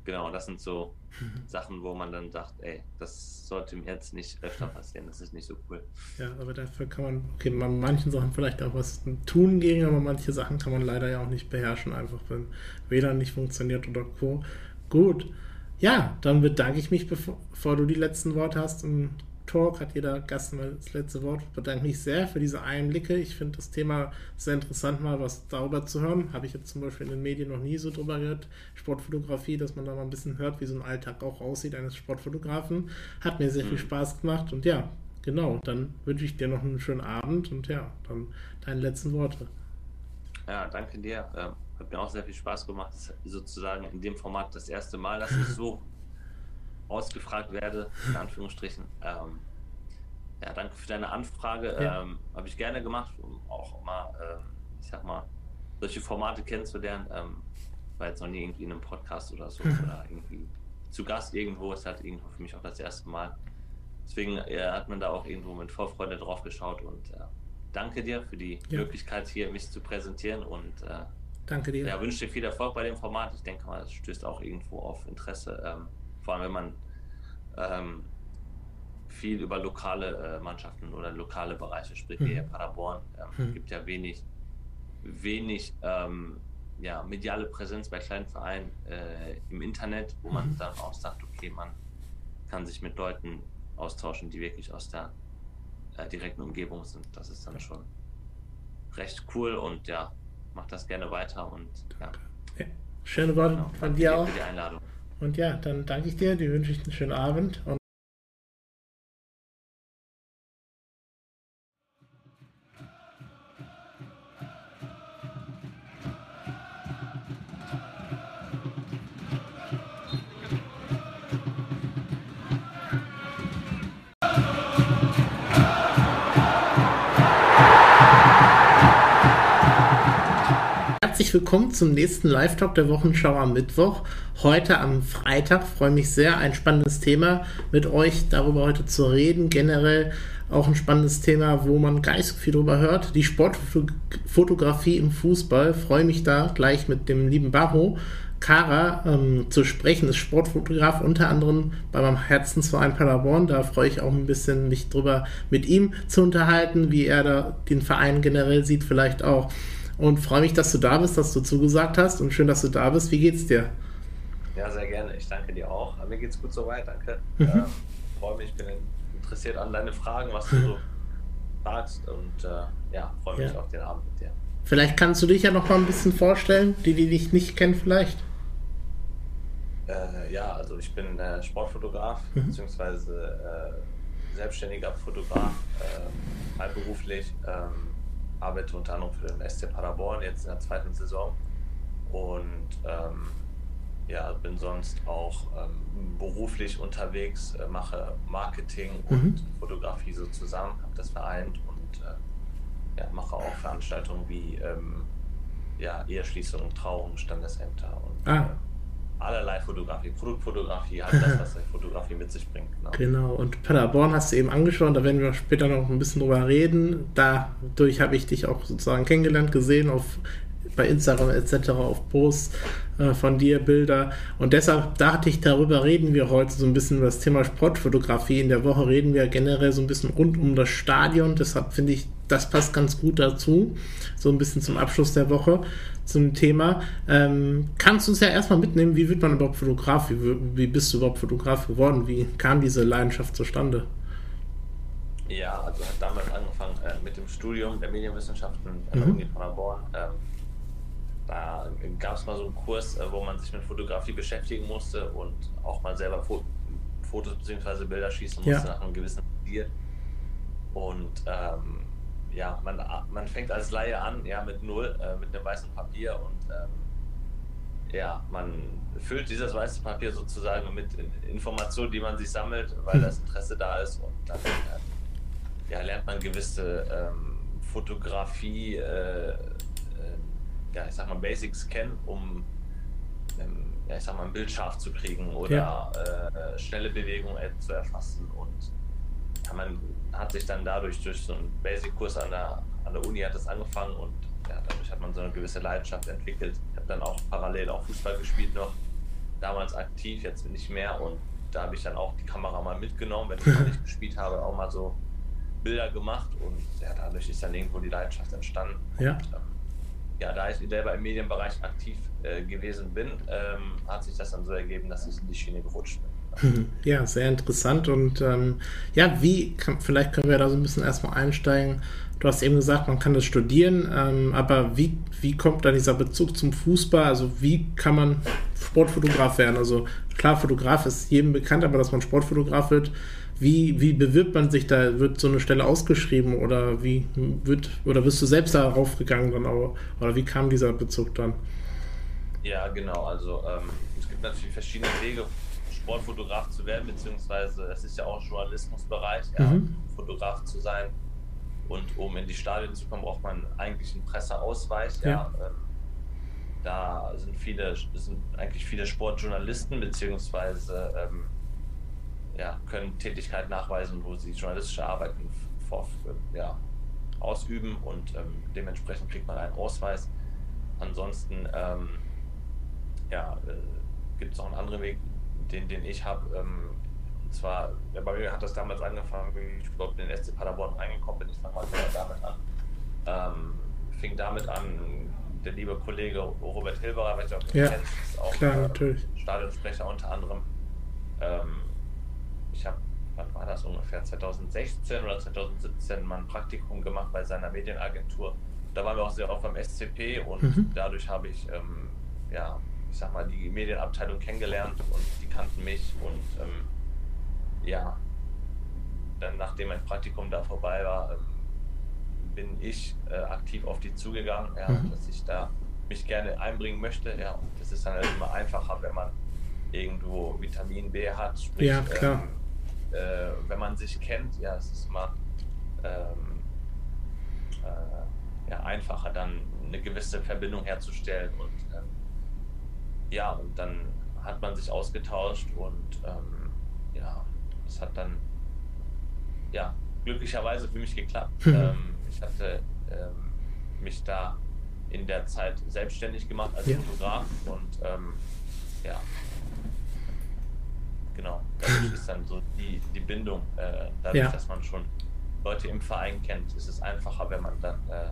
genau, das sind so Sachen, wo man dann sagt, ey, das sollte mir jetzt nicht öfter passieren, das ist nicht so cool. Ja, aber dafür kann man, okay, man manchen Sachen vielleicht auch was tun gegen, aber manche Sachen kann man leider ja auch nicht beherrschen, einfach wenn WLAN nicht funktioniert oder Co. Gut. Ja, dann bedanke ich mich, bevor, bevor du die letzten Worte hast und Talk hat jeder Gast mal das letzte Wort. Ich bedanke mich sehr für diese Einblicke. Ich finde das Thema sehr interessant, mal was darüber zu hören. Habe ich jetzt zum Beispiel in den Medien noch nie so drüber gehört. Sportfotografie, dass man da mal ein bisschen hört, wie so ein Alltag auch aussieht eines Sportfotografen. Hat mir sehr viel mhm. Spaß gemacht und ja, genau, dann wünsche ich dir noch einen schönen Abend und ja, dann deine letzten Worte. Ja, danke dir. Ähm, hat mir auch sehr viel Spaß gemacht. Sozusagen in dem Format das erste Mal, dass ich so ausgefragt werde, in Anführungsstrichen. Ähm, ja, danke für deine Anfrage. Ja. Ähm, Habe ich gerne gemacht, um auch mal, ähm, ich sag mal, solche Formate kennenzulernen. Ähm, war jetzt noch nie irgendwie in einem Podcast oder so oder irgendwie zu Gast irgendwo. Ist halt irgendwo für mich auch das erste Mal. Deswegen äh, hat man da auch irgendwo mit Vorfreude drauf geschaut und äh, danke dir für die ja. Möglichkeit hier mich zu präsentieren und äh, danke dir. Ja, wünsche dir viel Erfolg bei dem Format. Ich denke mal, es stößt auch irgendwo auf Interesse. Ähm, vor allem wenn man ähm, viel über lokale äh, Mannschaften oder lokale Bereiche spricht, mhm. wie Paderborn. Es ähm, mhm. gibt ja wenig, wenig ähm, ja, mediale Präsenz bei kleinen Vereinen äh, im Internet, wo man mhm. dann auch sagt, okay, man kann sich mit Leuten austauschen, die wirklich aus der äh, direkten Umgebung sind. Das ist dann schon recht cool und ja, macht das gerne weiter und ja. Schöne Worte genau, von dir auch. Für die Einladung. Und ja, dann danke ich dir, dir wünsche ich einen schönen Abend herzlich willkommen zum nächsten Live-Talk der Wochenschau am Mittwoch. Heute am Freitag freue mich sehr, ein spannendes Thema mit euch darüber heute zu reden. Generell auch ein spannendes Thema, wo man nicht so viel drüber hört. Die Sportfotografie im Fußball. Freue mich da gleich mit dem lieben Barro Kara ähm, zu sprechen, ist Sportfotograf unter anderem bei meinem Herzensverein Paderborn. Da freue ich auch ein bisschen, mich drüber mit ihm zu unterhalten, wie er da den Verein generell sieht, vielleicht auch und freue mich, dass du da bist, dass du zugesagt hast und schön, dass du da bist. Wie geht's dir? Ja, sehr gerne. Ich danke dir auch. Mir geht's gut soweit, danke. Mhm. Ähm, freue mich, bin interessiert an deine Fragen, was du so fragst und äh, ja, freue mich ja. auf den Abend mit dir. Vielleicht kannst du dich ja noch mal ein bisschen vorstellen, die, die dich nicht kennen vielleicht. Äh, ja, also ich bin äh, Sportfotograf, mhm. beziehungsweise äh, selbstständiger Fotograf, äh, beruflich. Ähm, arbeite unter anderem für den SC Paderborn jetzt in der zweiten Saison und ähm, ja, bin sonst auch ähm, beruflich unterwegs, äh, mache Marketing mhm. und Fotografie so zusammen, habe das vereint und äh, ja, mache auch Veranstaltungen wie ähm, ja, Eheschließungen, Trauungen, Standesämter und ah. Allerlei Fotografie, Produktfotografie, halt das, was Fotografie mit sich bringt. Genau. genau, und Paderborn hast du eben angeschaut, da werden wir später noch ein bisschen drüber reden. Dadurch habe ich dich auch sozusagen kennengelernt, gesehen auf bei Instagram etc. auf Posts äh, von dir, Bilder. Und deshalb dachte ich, darüber reden wir heute so ein bisschen über das Thema Sportfotografie. In der Woche reden wir generell so ein bisschen rund um das Stadion. Deshalb finde ich, das passt ganz gut dazu. So ein bisschen zum Abschluss der Woche zum Thema. Ähm, kannst du uns ja erstmal mitnehmen, wie wird man überhaupt Fotograf? Wie, wie bist du überhaupt Fotograf geworden? Wie kam diese Leidenschaft zustande? Ja, also hat damals angefangen äh, mit dem Studium der Medienwissenschaften an der mhm. Uni Paderborn. Ähm, da gab es mal so einen Kurs, äh, wo man sich mit Fotografie beschäftigen musste und auch mal selber Fotos bzw. Bilder schießen musste ja. nach einem gewissen Ziel. Und ähm, ja, man, man fängt als Laie an, ja, mit null, äh, mit einem weißen Papier und ähm, ja, man füllt dieses weiße Papier sozusagen mit Informationen, die man sich sammelt, weil das Interesse da ist und dann äh, ja, lernt man gewisse ähm, Fotografie, äh, äh, ja, ich sag mal Basics kennen, um ähm, ja, ich sag mal ein Bild scharf zu kriegen oder ja. Äh, schnelle Bewegungen zu erfassen und man hat sich dann dadurch durch so einen Basic-Kurs an der, an der Uni hat das angefangen und ja, dadurch hat man so eine gewisse Leidenschaft entwickelt. Ich habe dann auch parallel auch Fußball gespielt noch damals aktiv, jetzt nicht mehr und da habe ich dann auch die Kamera mal mitgenommen, wenn ich mal nicht gespielt habe, auch mal so Bilder gemacht und ja, dadurch ist dann irgendwo die Leidenschaft entstanden. Ja. Und, ähm, ja, da ich selber im Medienbereich aktiv äh, gewesen bin, ähm, hat sich das dann so ergeben, dass ich in die Schiene gerutscht bin. Ja, sehr interessant. Und ähm, ja, wie, kann, vielleicht können wir da so ein bisschen erstmal einsteigen. Du hast eben gesagt, man kann das studieren, ähm, aber wie, wie kommt dann dieser Bezug zum Fußball? Also wie kann man Sportfotograf werden? Also klar, Fotograf ist jedem bekannt, aber dass man Sportfotograf wird, wie, wie bewirbt man sich da? Wird so eine Stelle ausgeschrieben oder wie wird, oder bist du selbst darauf gegangen dann auch, oder wie kam dieser Bezug dann? Ja, genau. Also ähm, es gibt natürlich verschiedene Wege, Sportfotograf zu werden, beziehungsweise es ist ja auch ein Journalismusbereich, ja, Mhm. Fotograf zu sein. Und um in die Stadien zu kommen, braucht man eigentlich einen Presseausweis. Ja. Ja. Ähm, da sind viele, sind eigentlich viele Sportjournalisten, beziehungsweise ähm, ja, können Tätigkeit nachweisen, wo sie journalistische Arbeiten vor, ja, ausüben und ähm, dementsprechend kriegt man einen Ausweis. Ansonsten ähm, ja, äh, gibt es noch einen anderen Weg, den, den ich habe. Ähm, und zwar, ja, bei mir hat das damals angefangen, wie ich glaube, in den SC Paderborn reingekommen bin. Ich fange mal damit an. Ähm, fing damit an, der liebe Kollege Robert Hilberer, weiß ich, ihn Ja, kennst, ist auch klar, natürlich. Stadionsprecher unter anderem. Ähm, ich habe, wann war das ungefähr, 2016 oder 2017 mal ein Praktikum gemacht bei seiner Medienagentur. Da waren wir auch sehr oft beim SCP und Mhm. dadurch habe ich, ähm, ja, ich sag mal, die Medienabteilung kennengelernt und die kannten mich und ähm, ja, dann nachdem mein Praktikum da vorbei war, ähm, bin ich äh, aktiv auf die zugegangen, ja, Mhm. dass ich da mich gerne einbringen möchte. Ja, und das ist dann halt immer einfacher, wenn man irgendwo Vitamin B hat, sprich, Ja, klar. Ähm, äh, wenn man sich kennt, ja, es ist immer ähm, äh, ja, einfacher, dann eine gewisse Verbindung herzustellen und ähm, ja, und dann hat man sich ausgetauscht und ähm, ja, es hat dann ja glücklicherweise für mich geklappt. Mhm. Ähm, ich hatte ähm, mich da in der Zeit selbstständig gemacht als Ja. Fotograf und ähm, ja, genau, dadurch ist dann so die, die Bindung, äh, dadurch, Ja. dass man schon Leute im Verein kennt, ist es einfacher, wenn man dann äh,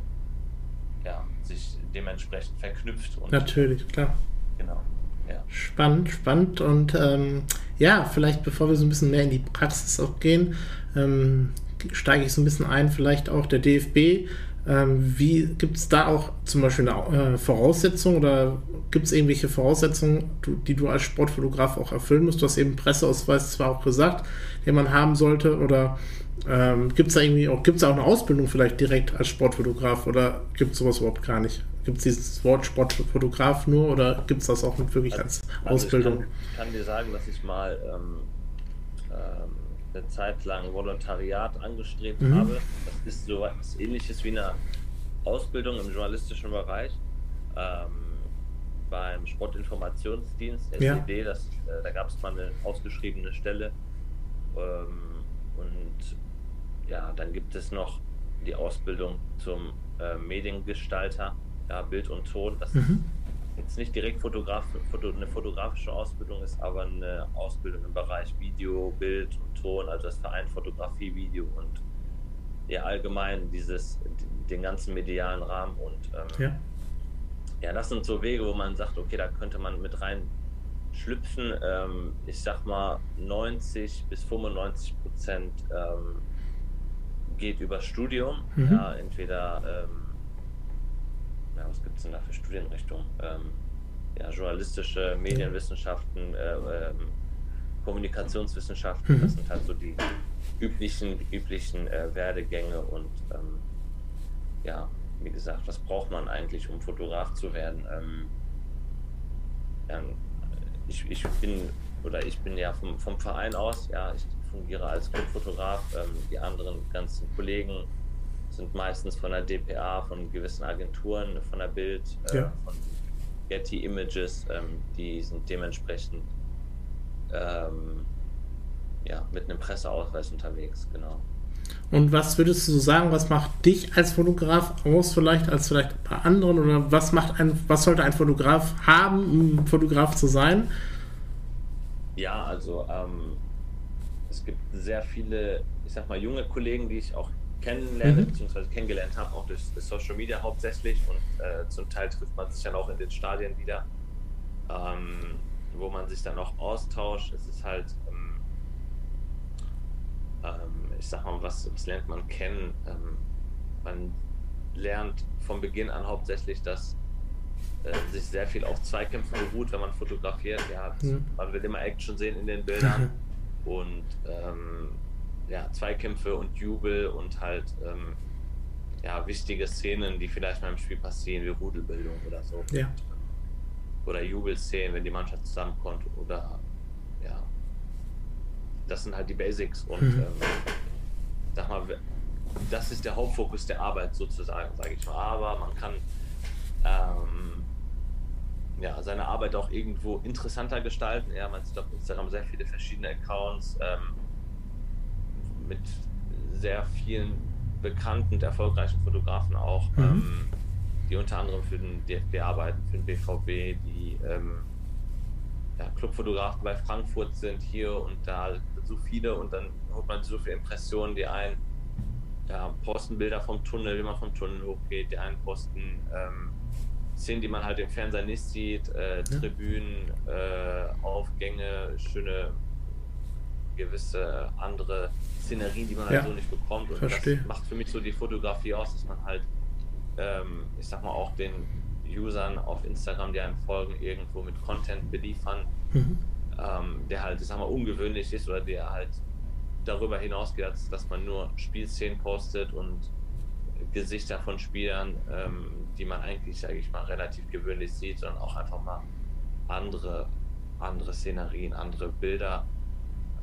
ja, sich dementsprechend verknüpft und Natürlich, klar. Genau. Ja. Spannend, spannend. Und ähm, ja, vielleicht bevor wir so ein bisschen mehr in die Praxis auch gehen, ähm, steige ich so ein bisschen ein, vielleicht auch der DFB. Ähm, wie gibt es da auch zum Beispiel eine äh, Voraussetzung oder gibt es irgendwelche Voraussetzungen, du, die du als Sportfotograf auch erfüllen musst? Du hast eben Presseausweis zwar auch gesagt, den man haben sollte, oder ähm, gibt es da irgendwie auch, gibt es auch eine Ausbildung vielleicht direkt als Sportfotograf oder gibt es sowas überhaupt gar nicht? Gibt es dieses Wort Sportfotograf nur oder gibt es das auch mit wirklich als Also Ausbildung? Ich kann, kann dir sagen, dass ich mal ähm, ähm, eine Zeit lang Volontariat angestrebt Mhm. habe. Das ist so was ähnliches wie eine Ausbildung im journalistischen Bereich. Ähm, beim Sportinformationsdienst, Ja. SED, das, äh, da gab es mal eine ausgeschriebene Stelle. Ähm, und ja, dann gibt es noch die Ausbildung zum äh, Mediengestalter, ja, Bild und Ton. Das ist Mhm. jetzt nicht direkt Fotograf, Foto, eine fotografische Ausbildung ist, aber eine Ausbildung im Bereich Video, Bild und Ton, also das vereint Fotografie, Video und ja allgemein dieses, den ganzen medialen Rahmen und ähm, Ja. ja, das sind so Wege, wo man sagt, okay, da könnte man mit rein schlüpfen. Ähm, ich sag mal, 90 bis 95 Prozent ähm, geht über Studium. Mhm. Ja, entweder, ähm, ja, was gibt es denn da für Studienrichtungen? Ähm, ja, journalistische Medienwissenschaften, äh, ähm, Kommunikationswissenschaften, Mhm. das sind halt so die üblichen, üblichen äh, Werdegänge und ähm, ja, wie gesagt, was braucht man eigentlich, um Fotograf zu werden? Ähm, ich, ich bin oder ich bin ja vom, vom Verein aus, ja, ich fungiere als Clubfotograf. Ähm, die anderen ganzen Kollegen sind meistens von der DPA, von gewissen Agenturen, von der Bild, äh, Ja. von Getty Images, ähm, die sind dementsprechend ähm, ja, mit einem Presseausweis unterwegs, genau. Und was würdest du sagen, was macht dich als Fotograf aus, vielleicht als vielleicht bei anderen? Oder was macht ein, was sollte ein Fotograf haben, um Fotograf zu sein? Ja, also ähm, es gibt sehr viele, ich sag mal, junge Kollegen, die ich auch kennenlerne, mhm. beziehungsweise kennengelernt habe, auch durch Social Media hauptsächlich und äh, zum Teil trifft man sich dann auch in den Stadien wieder, ähm, wo man sich dann auch austauscht. Es ist halt, ähm, ähm, ich sag mal, was, was lernt man kennen? Ähm, man lernt von Beginn an hauptsächlich, dass äh, sich sehr viel auf Zweikämpfen beruht, wenn man fotografiert. Ja, mhm. man will immer Action sehen in den Bildern und ähm, ja, Zweikämpfe und Jubel und halt ähm, ja, wichtige Szenen, die vielleicht mal im Spiel passieren, wie Rudelbildung oder so. Ja. Oder Jubelszenen, wenn die Mannschaft zusammenkommt oder ja. Das sind halt die Basics und mhm. ähm, sag mal, das ist der Hauptfokus der Arbeit sozusagen, sage ich mal. Aber man kann ähm, ja, seine Arbeit auch irgendwo interessanter gestalten. Ja, man sieht auf Instagram sehr viele verschiedene Accounts ähm, mit sehr vielen bekannten und erfolgreichen Fotografen auch, mhm. ähm, die unter anderem für den DFB arbeiten, für den BVB, die ähm, ja, Clubfotografen bei Frankfurt sind hier und da so viele und dann holt man so viele Impressionen, die einen ja, posten Bilder vom Tunnel, wie man vom Tunnel hochgeht, die einen posten ähm, Szenen, die man halt im Fernsehen nicht sieht, äh, Tribünen, äh, Aufgänge, schöne gewisse andere Szenerien, die man halt ja, so nicht bekommt. Und verstehe. das macht für mich so die Fotografie aus, dass man halt, ähm, ich sag mal, auch den Usern auf Instagram, die einem folgen, irgendwo mit Content beliefern, mhm. ähm, der halt, ich sag mal, ungewöhnlich ist oder der halt darüber hinausgeht, dass man nur Spielszenen postet und Gesichter von Spielern, ähm, die man eigentlich, sage ich mal, relativ gewöhnlich sieht, sondern auch einfach mal andere, andere Szenerien, andere Bilder.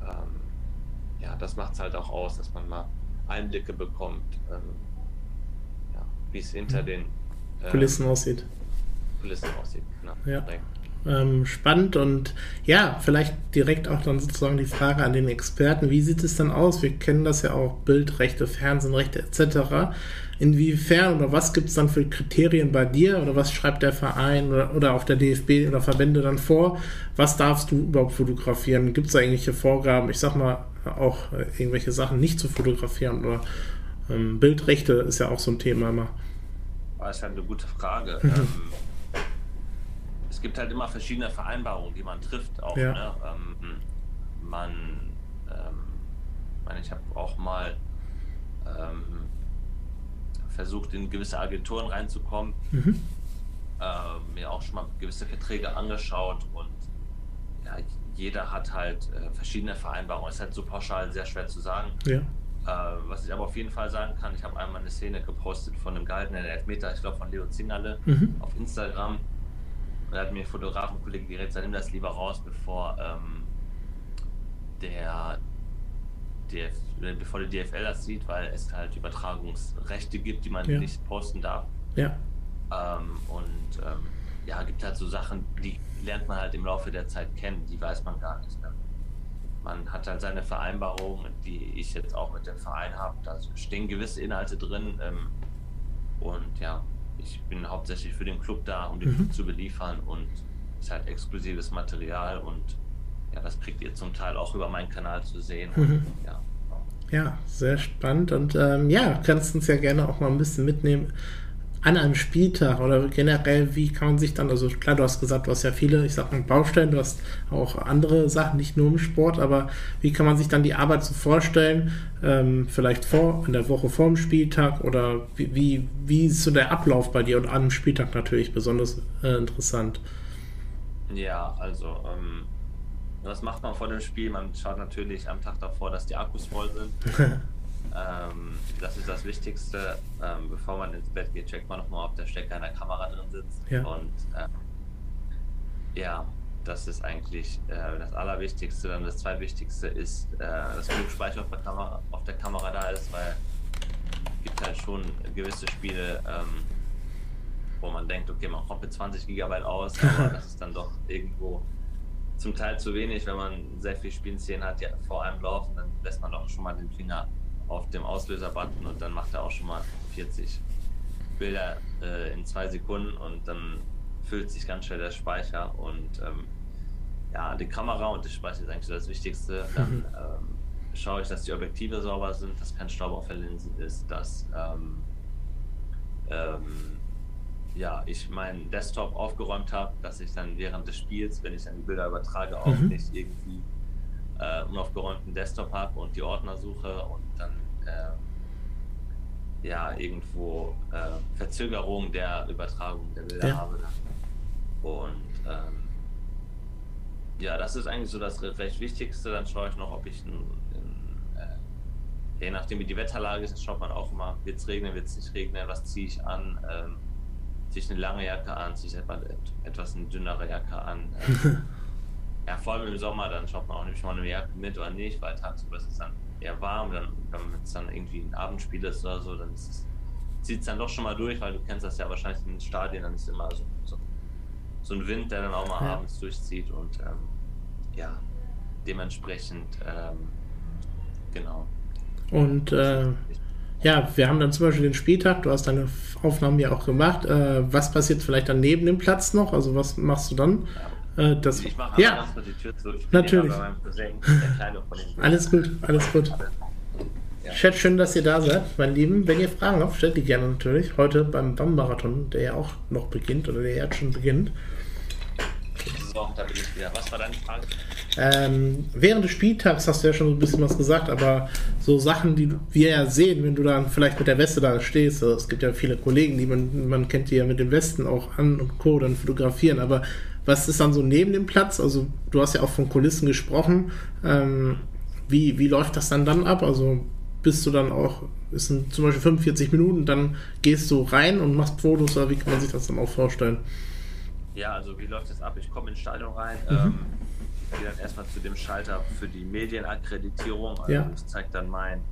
Ähm, ja, das macht es halt auch aus, dass man mal Einblicke bekommt, ähm, ja, wie es hinter mhm. den ähm, Kulissen aussieht. Kulissen aussieht, genau. Ja. Ähm, spannend und ja, vielleicht direkt auch dann sozusagen die Frage an den Experten, wie sieht es dann aus? Wir kennen das ja auch, Bildrechte, Fernsehrechte etc. Inwiefern oder was gibt es dann für Kriterien bei dir oder was schreibt der Verein oder, oder auch der DFB oder Verbände dann vor? Was darfst du überhaupt fotografieren? Gibt es da irgendwelche Vorgaben? Ich sag mal, auch äh, irgendwelche Sachen nicht zu fotografieren oder ähm, Bildrechte ist ja auch so ein Thema immer. Das ist ja eine gute Frage. ähm, gibt halt immer verschiedene Vereinbarungen, die man trifft. Auch, ja. ne? ähm, man, ähm, ich habe auch mal ähm, versucht, in gewisse Agenturen reinzukommen, mhm. äh, mir auch schon mal gewisse Verträge angeschaut und ja, jeder hat halt äh, verschiedene Vereinbarungen. Es ist halt so pauschal sehr schwer zu sagen. Ja. Äh, was ich aber auf jeden Fall sagen kann, ich habe einmal eine Szene gepostet von einem gehaltenen Elfmeter, ich glaube von Leo Zingerle, mhm. auf Instagram. Da hat mir Fotografenkollege direkt gesagt, nimm das lieber raus, bevor ähm, der DF, bevor die DFL das sieht, weil es halt Übertragungsrechte gibt, die man ja. nicht posten darf. Ja. Ähm, und ähm, ja, gibt halt so Sachen, die lernt man halt im Laufe der Zeit kennen, die weiß man gar nicht. Ne? Man hat halt seine Vereinbarungen, die ich jetzt auch mit dem Verein habe, da stehen gewisse Inhalte drin. Ähm, und ja, ich bin hauptsächlich für den Club da, um den mhm. Club zu beliefern und es ist halt exklusives Material und ja, das kriegt ihr zum Teil auch über meinen Kanal zu sehen. Mhm. Und, ja. Ja. sehr spannend und ähm, ja, kannst uns ja gerne auch mal ein bisschen mitnehmen an einem Spieltag oder generell, wie kann man sich dann, also klar, du hast gesagt, du hast ja viele, ich sag mal, Baustellen, du hast auch andere Sachen, nicht nur im Sport, aber wie kann man sich dann die Arbeit so vorstellen, ähm, vielleicht vor, in der Woche vor dem Spieltag oder wie, wie, wie ist so der Ablauf bei dir und an dem Spieltag natürlich besonders äh, interessant? Ja, also, ähm, was macht man vor dem Spiel? Man schaut natürlich am Tag davor, dass die Akkus voll sind. Ähm, das ist das Wichtigste. Ähm, bevor man ins Bett geht, checkt man nochmal, ob der Stecker in der Kamera drin sitzt. Ja. Und ähm, ja, das ist eigentlich äh, das Allerwichtigste. Dann das Zweitwichtigste ist, äh, dass genug Speicher auf der, Kamera, auf der Kamera da ist, weil es gibt halt schon gewisse Spiele, ähm, wo man denkt, okay, man kommt mit 20 Gigabyte aus, aber das ist dann doch irgendwo zum Teil zu wenig, wenn man sehr viel Spielszenen hat, die vor einem laufen, dann lässt man doch schon mal den Finger auf dem Auslöser-Button und dann macht er auch schon mal 40 Bilder äh, in zwei Sekunden und dann füllt sich ganz schnell der Speicher und ähm, ja, die Kamera und ich weiß jetzt eigentlich das Wichtigste. Dann ähm, schaue ich, dass die Objektive sauber sind, dass kein Staub auf der Linse ist, dass ähm, ähm, ja, ich meinen Desktop aufgeräumt habe, dass ich dann während des Spiels, wenn ich dann die Bilder übertrage, auch mhm. nicht irgendwie äh, unaufgeräumten Desktop habe und die Ordner suche und dann äh, ja irgendwo äh, Verzögerung der Übertragung der Bilder ja. habe. Und ähm, ja, das ist eigentlich so das recht Wichtigste. Dann schaue ich noch, ob ich ein, äh, je nachdem wie die Wetterlage ist, schaut man auch immer, wird es regnen, wird es nicht regnen, was ziehe ich an. Ähm, ziehe ich eine lange Jacke an, ziehe ich etwas eine dünnere Jacke an. Ja, vor allem im Sommer, dann schaut man auch nicht mal eine Jacke mit oder nicht, weil tagsüber ist es dann eher warm, dann, wenn es dann irgendwie ein Abendspiel ist oder so, dann zieht es dann doch schon mal durch, weil du kennst das ja wahrscheinlich in den Stadien, dann ist immer so, so, so ein Wind, der dann auch mal ja. abends durchzieht und ähm, ja, dementsprechend, ähm, genau. Und äh, ja, wir haben dann zum Beispiel den Spieltag, du hast deine Aufnahmen ja auch gemacht. Äh, was passiert vielleicht dann neben dem Platz noch? Also was machst du dann? Äh, das, ich mache ja, die Tür zu. Ich natürlich. Alles gut, alles gut. Ja. Chat, schön, dass ihr da seid, meine Lieben. Wenn ihr Fragen habt, stellt die gerne natürlich. Heute beim BAM-Marathon, der ja auch noch beginnt oder der jetzt schon beginnt. So, da bin ich wieder. Was war deine Frage? Ähm, während des Spieltags hast du ja schon so ein bisschen was gesagt, aber so Sachen, die wir ja sehen, wenn du dann vielleicht mit der Weste da stehst, also es gibt ja viele Kollegen, die man, man kennt die ja mit den Westen auch an und Co. dann fotografieren, aber was ist dann so neben dem Platz? Also du hast ja auch von Kulissen gesprochen. Ähm, wie, wie läuft das dann dann ab? Also bist du dann auch, es sind zum Beispiel 45 Minuten, dann gehst du rein und machst Fotos oder wie kann man sich das dann auch vorstellen? Ja, also wie läuft das ab? Ich komme ins Stadion rein. Mhm. Ähm, gehe dann erstmal zu dem Schalter für die Medienakkreditierung. Also ja. ich zeige dann meinen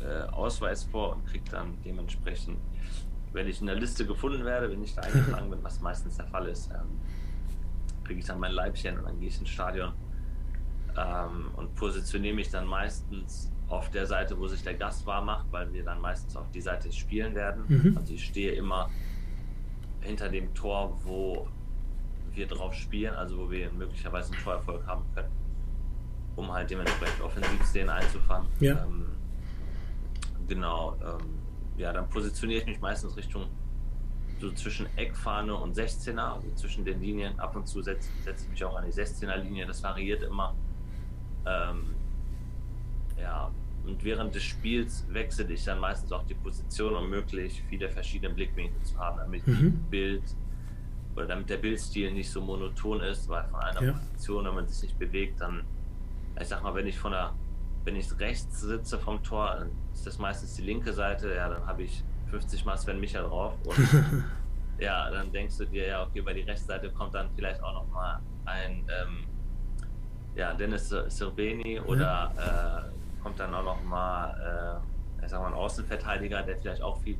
äh, Ausweis vor und kriege dann dementsprechend, wenn ich in der Liste gefunden werde, wenn ich da eingetragen bin, was meistens der Fall ist, ähm, kriege ich dann mein Leibchen und dann gehe ich ins Stadion ähm, und positioniere mich dann meistens auf der Seite, wo sich der Gast warm macht, weil wir dann meistens auf die Seite spielen werden. Mhm. Also ich stehe immer hinter dem Tor, wo wir drauf spielen, also wo wir möglicherweise einen Torerfolg haben können, um halt dementsprechend Offensivszenen einzufangen. Ja. Ähm, genau. Ähm, ja, dann positioniere ich mich meistens Richtung so zwischen Eckfahne und 16er, also zwischen den Linien. Ab und zu setze, setze ich mich auch an die 16er Linie, das variiert immer. Ähm, ja, und während des Spiels wechsle ich dann meistens auch die Position, um möglichst viele verschiedene Blickwinkel zu haben, damit mhm. Bild oder damit der Bildstil nicht so monoton ist, weil von einer ja. Position, wenn man sich nicht bewegt, dann, ich sag mal, wenn ich von der, wenn ich rechts sitze vom Tor, dann ist das meistens die linke Seite, ja, dann habe ich 50 Mal Sven Micha drauf und ja, dann denkst du dir, ja, okay, bei die rechte Seite kommt dann vielleicht auch noch mal ein ähm, ja, Dennis Sirbeni oder ja. äh, kommt dann auch noch mal äh, ich sag mal, ein Außenverteidiger, der vielleicht auch viel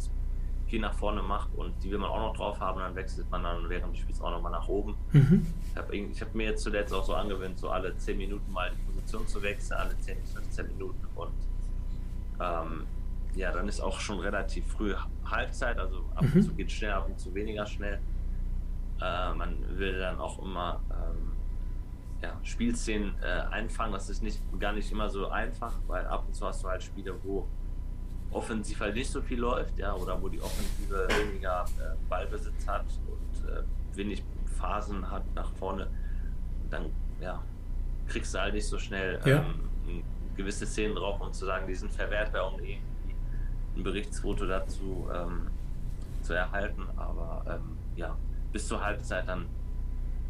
viel nach vorne macht und die will man auch noch drauf haben, dann wechselt man dann während des Spiels auch nochmal nach oben. Mhm. Ich habe hab mir jetzt zuletzt auch so angewöhnt, so alle 10 Minuten mal die Position zu wechseln, alle 10 bis 15 Minuten und ähm, ja, dann ist auch schon relativ früh Halbzeit, also ab und mhm. zu geht es schnell, ab und zu weniger schnell. Äh, man will dann auch immer ähm, ja, Spielszenen äh, einfangen, das ist nicht, gar nicht immer so einfach, weil ab und zu hast du halt Spiele, wo offensiv halt nicht so viel läuft, ja, oder wo die Offensive weniger äh, Ballbesitz hat und äh, wenig Phasen hat nach vorne, dann ja, kriegst du halt nicht so schnell ja. ähm, gewisse Szenen drauf, um zu sagen, die sind verwertbar, um irgendwie ein Berichtsfoto dazu ähm, zu erhalten. Aber ähm, ja, bis zur Halbzeit dann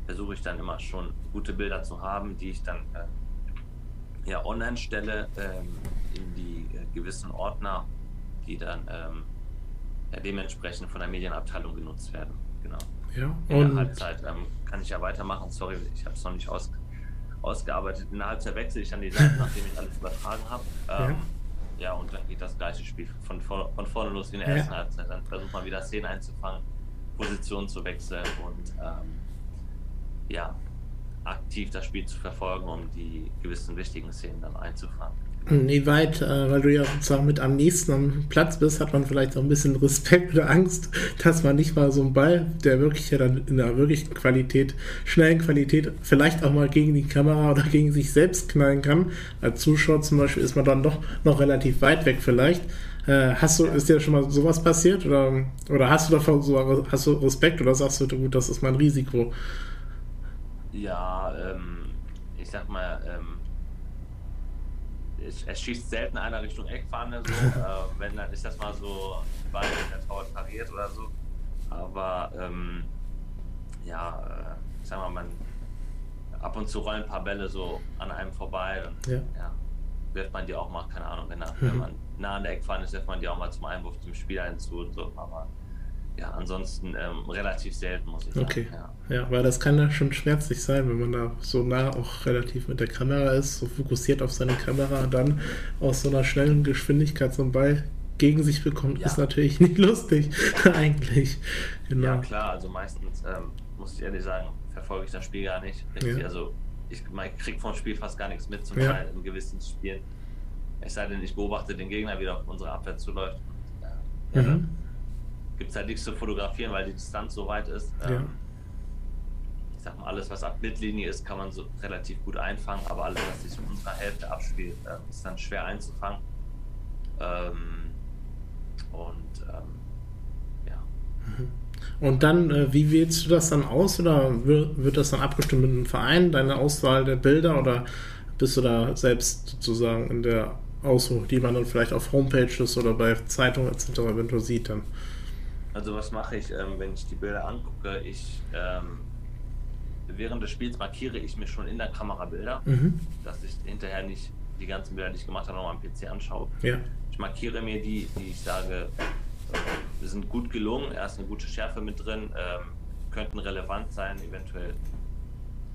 versuche ich dann immer schon gute Bilder zu haben, die ich dann äh, ja online stelle ähm, in die äh, gewissen Ordner, die dann ähm, ja, dementsprechend von der Medienabteilung genutzt werden. Genau. Ja, in der Halbzeit ähm, kann ich ja weitermachen. Sorry, ich habe es noch nicht aus, ausgearbeitet. In der Halbzeit wechsle ich dann die Seite, nachdem ich alles übertragen habe. Ähm, ja. ja. und dann geht das gleiche Spiel von, von vorne los wie in der ersten ja. Halbzeit. Dann versucht man wieder Szenen einzufangen, Positionen zu wechseln und ähm, ja, aktiv das Spiel zu verfolgen, um die gewissen wichtigen Szenen dann einzufangen. Nee, weit, äh, weil du ja sozusagen mit am nächsten am Platz bist, hat man vielleicht auch ein bisschen Respekt oder Angst, dass man nicht mal so einen Ball, der wirklich ja dann in einer wirklichen Qualität, schnellen Qualität, vielleicht auch mal gegen die Kamera oder gegen sich selbst knallen kann. Als Zuschauer zum Beispiel ist man dann doch noch relativ weit weg vielleicht. Äh, hast du, ist dir schon mal sowas passiert oder, oder hast du davon so hast du Respekt oder sagst du, gut, das ist mein Risiko? Ja, ähm, ich sag mal, ähm, es, es, schießt selten einer Richtung Eckfahne, so, äh, wenn dann ist das mal so, weil der Torwart pariert oder so. Aber ähm, ja, äh, sag mal, man ab und zu rollen ein paar Bälle so an einem vorbei und ja. ja wirft man die auch mal, keine Ahnung, wenn, mhm. wenn man nah an der Eckfahne ist, wirft man die auch mal zum Einwurf zum Spieler hinzu und so. Aber ja, ansonsten ähm, relativ selten, muss ich sagen. Okay. Ja. ja, weil das kann ja schon schmerzlich sein, wenn man da so nah auch relativ mit der Kamera ist, so fokussiert auf seine Kamera und dann aus so einer schnellen Geschwindigkeit so einen Ball gegen sich bekommt, ja. ist natürlich nicht lustig, eigentlich. Genau. Ja, klar, also meistens, ähm, muss ich ehrlich sagen, verfolge ich das Spiel gar nicht. Ja. Also ich, ich kriege vom Spiel fast gar nichts mit, zum ja. Teil in gewissen Spielen. Es sei denn, ich beobachte den Gegner, wie er auf unsere Abwehr zuläuft. Und, äh, mhm gibt es halt nichts zu fotografieren, weil die Distanz so weit ist. Ja. Ähm, ich sag mal, alles, was ab Mittellinie ist, kann man so relativ gut einfangen, aber alles, was sich in unserer Hälfte abspielt, äh, ist dann schwer einzufangen. Ähm, und ähm, ja. Mhm. Und dann, äh, wie wählst du das dann aus oder wird, wird das dann abgestimmt mit einem Verein, deine Auswahl der Bilder oder bist du da selbst sozusagen in der Auswahl, die man dann vielleicht auf Homepages oder bei Zeitungen etc. eventuell sieht dann? Also was mache ich, ähm, wenn ich die Bilder angucke? Ich ähm, während des Spiels markiere ich mir schon in der Kamera Bilder, mhm. dass ich hinterher nicht die ganzen Bilder, die ich gemacht habe, nochmal am PC anschaue. Ja. Ich markiere mir die, die ich sage, äh, sind gut gelungen, erst eine gute Schärfe mit drin, ähm, könnten relevant sein, eventuell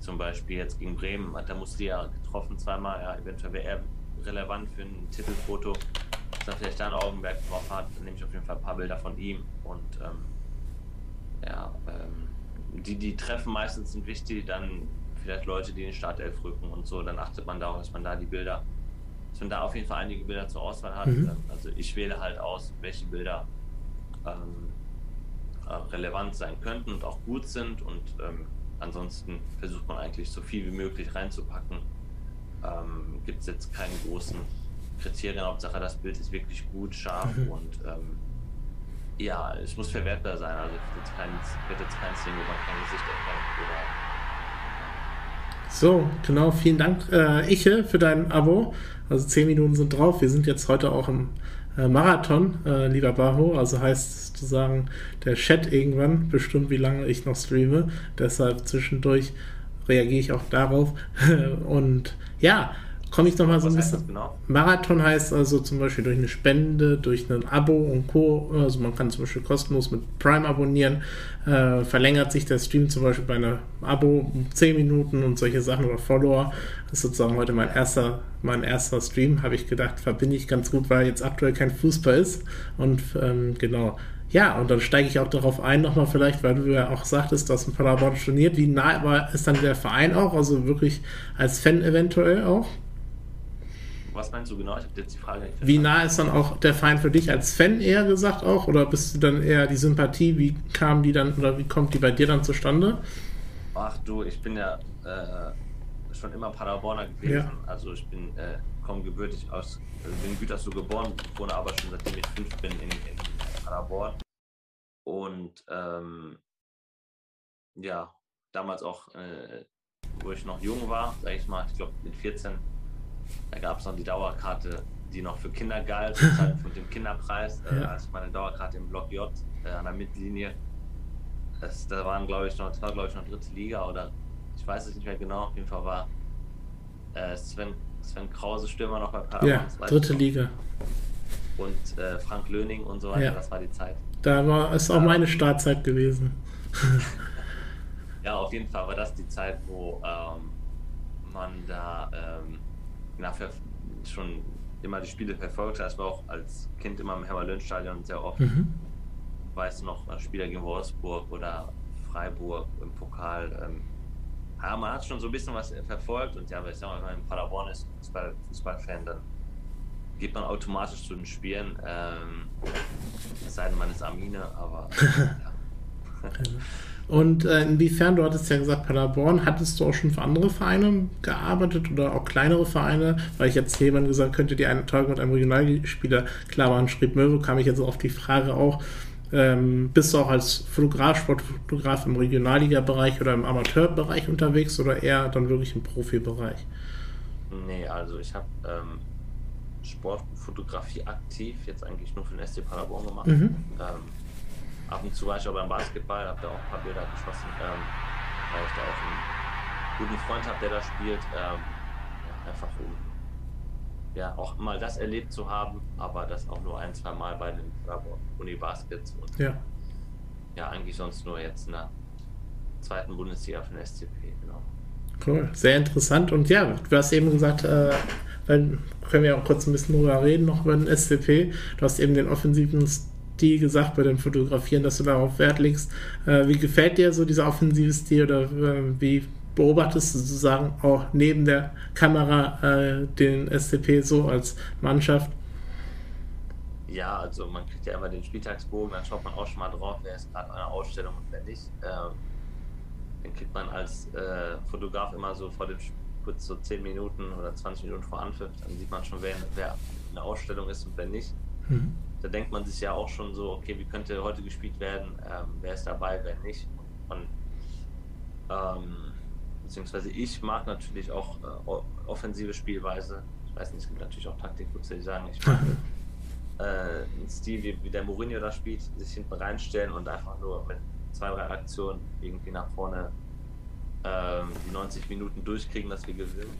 zum Beispiel jetzt gegen Bremen, da musste ja getroffen zweimal, ja, eventuell wäre er relevant für ein Titelfoto er vielleicht da ein Augenmerk drauf hat, nehme ich auf jeden Fall ein paar Bilder von ihm. Und ähm, ja, ähm, die, die treffen meistens sind wichtig, dann vielleicht Leute, die in den Startelf rücken und so, dann achtet man darauf, dass man da die Bilder, dass man da auf jeden Fall einige Bilder zur Auswahl hat. Mhm. Also ich wähle halt aus, welche Bilder ähm, äh, relevant sein könnten und auch gut sind und ähm, ansonsten versucht man eigentlich so viel wie möglich reinzupacken. Ähm, Gibt es jetzt keinen großen Kriterien. Hauptsache, das Bild ist wirklich gut, scharf mhm. und ähm, ja, es muss verwertbar sein. Also jetzt kein, wird jetzt kein wo man kein Gesicht erkennt oder. So, genau, vielen Dank, äh, Iche, für dein Abo. Also zehn Minuten sind drauf. Wir sind jetzt heute auch im äh, Marathon, äh, lieber Baho. Also heißt sozusagen der Chat irgendwann bestimmt, wie lange ich noch streame. Deshalb zwischendurch reagiere ich auch darauf. Und ja, komme ich nochmal so ein bisschen. Genau? Marathon heißt also zum Beispiel durch eine Spende, durch ein Abo und Co. Also man kann zum Beispiel kostenlos mit Prime abonnieren. Äh, verlängert sich der Stream zum Beispiel bei einem Abo um 10 Minuten und solche Sachen oder Follower. Das ist sozusagen heute mein erster, mein erster Stream, habe ich gedacht, verbinde ich ganz gut, weil jetzt aktuell kein Fußball ist. Und ähm, genau. Ja, und dann steige ich auch darauf ein, nochmal vielleicht, weil du ja auch sagtest, dass ein Paderborn storniert. Wie nah war, ist dann der Verein auch, also wirklich als Fan eventuell auch? Was meinst du genau? Ich habe jetzt die Frage nicht Wie nah ist dann auch der Feind für dich als Fan eher gesagt auch? Oder bist du dann eher die Sympathie? Wie kam die dann oder wie kommt die bei dir dann zustande? Ach du, ich bin ja äh, schon immer Paderborner gewesen. Ja. Also ich bin äh, komme gebürtig aus, also bin in Gütersloh geboren, wohne aber schon seitdem ich fünf bin in, in Paderborn. Und ähm, ja, damals auch, äh, wo ich noch jung war, sag ich mal, ich glaube mit 14 da gab es noch die Dauerkarte, die noch für Kinder galt, von dem Kinderpreis. Äh, ja. als meine Dauerkarte im Block J äh, an der Mittellinie. Das, da waren, glaube ich, noch, das war, glaube ich, noch dritte Liga oder ich weiß es nicht mehr genau. Auf jeden Fall war äh, Sven, Sven Krause Stürmer noch bei Paderborn. Ja, dritte Liga. Und äh, Frank Löning und so weiter, ja. das war die Zeit. Da war es auch meine Startzeit gewesen. ja, auf jeden Fall war das die Zeit, wo ähm, man da ähm, schon immer die Spiele verfolgt hast. War auch als Kind immer im Hermann-Löhn-Stadion sehr oft. Mhm. Weißt du noch, Spieler gegen Wolfsburg oder Freiburg im Pokal. Ähm, ja, man hat schon so ein bisschen was verfolgt und ja, sag mal, wenn man in Paderborn ist, Fußball, Fußballfan, dann geht man automatisch zu den Spielen. Ähm, es sei denn, man ist Amine, aber ja. Und äh, inwiefern, du hattest ja gesagt, Paderborn, hattest du auch schon für andere Vereine gearbeitet oder auch kleinere Vereine? Weil ich jetzt jemand gesagt könnte, die einen Tag mit einem Regionalspieler klar waren, schrieb Möwe, kam ich jetzt auf die Frage auch, ähm, bist du auch als Fotograf, Sportfotograf im Regionalliga-Bereich oder im Amateurbereich unterwegs oder eher dann wirklich im Profibereich? Nee, also ich habe ähm, Sportfotografie aktiv jetzt eigentlich nur für den SC Paderborn gemacht. Mhm. Ähm, ab und zu war ich auch beim Basketball, habe da auch ein paar Bilder geschossen, ähm, weil ich da auch einen guten Freund habe, der da spielt. Ähm, ja, einfach um ja, auch mal das erlebt zu haben, aber das auch nur ein, zwei Mal bei den Uni Baskets und ja. ja, eigentlich sonst nur jetzt in der zweiten Bundesliga für den SCP, genau. Cool, sehr interessant. Und ja, du hast eben gesagt, äh, können wir auch kurz ein bisschen drüber reden, noch über den SCP. Du hast eben den offensiven Stil gesagt bei den Fotografieren, dass du darauf Wert legst. Äh, wie gefällt dir so dieser offensive Stil oder äh, wie beobachtest du sozusagen auch neben der Kamera äh, den SCP so als Mannschaft? Ja, also man kriegt ja immer den Spieltagsbogen, dann schaut man auch schon mal drauf, wer ist gerade eine Ausstellung und wer nicht. Ähm, den kriegt man als äh, Fotograf immer so vor dem kurz so 10 Minuten oder 20 Minuten vor Anpfiff, dann sieht man schon, wer, wer eine Ausstellung ist und wer nicht. Mhm. Da denkt man sich ja auch schon so, okay, wie könnte heute gespielt werden, ähm, wer ist dabei, wer nicht. Und ähm, beziehungsweise ich mag natürlich auch äh, offensive Spielweise. Ich weiß nicht, es gibt natürlich auch Taktikfuchse, die sagen, ich mag äh, einen Stil, wie, wie der Mourinho da spielt, sich hinten reinstellen und einfach nur mit zwei, drei Aktionen irgendwie nach vorne die 90 Minuten durchkriegen, dass wir gewinnen.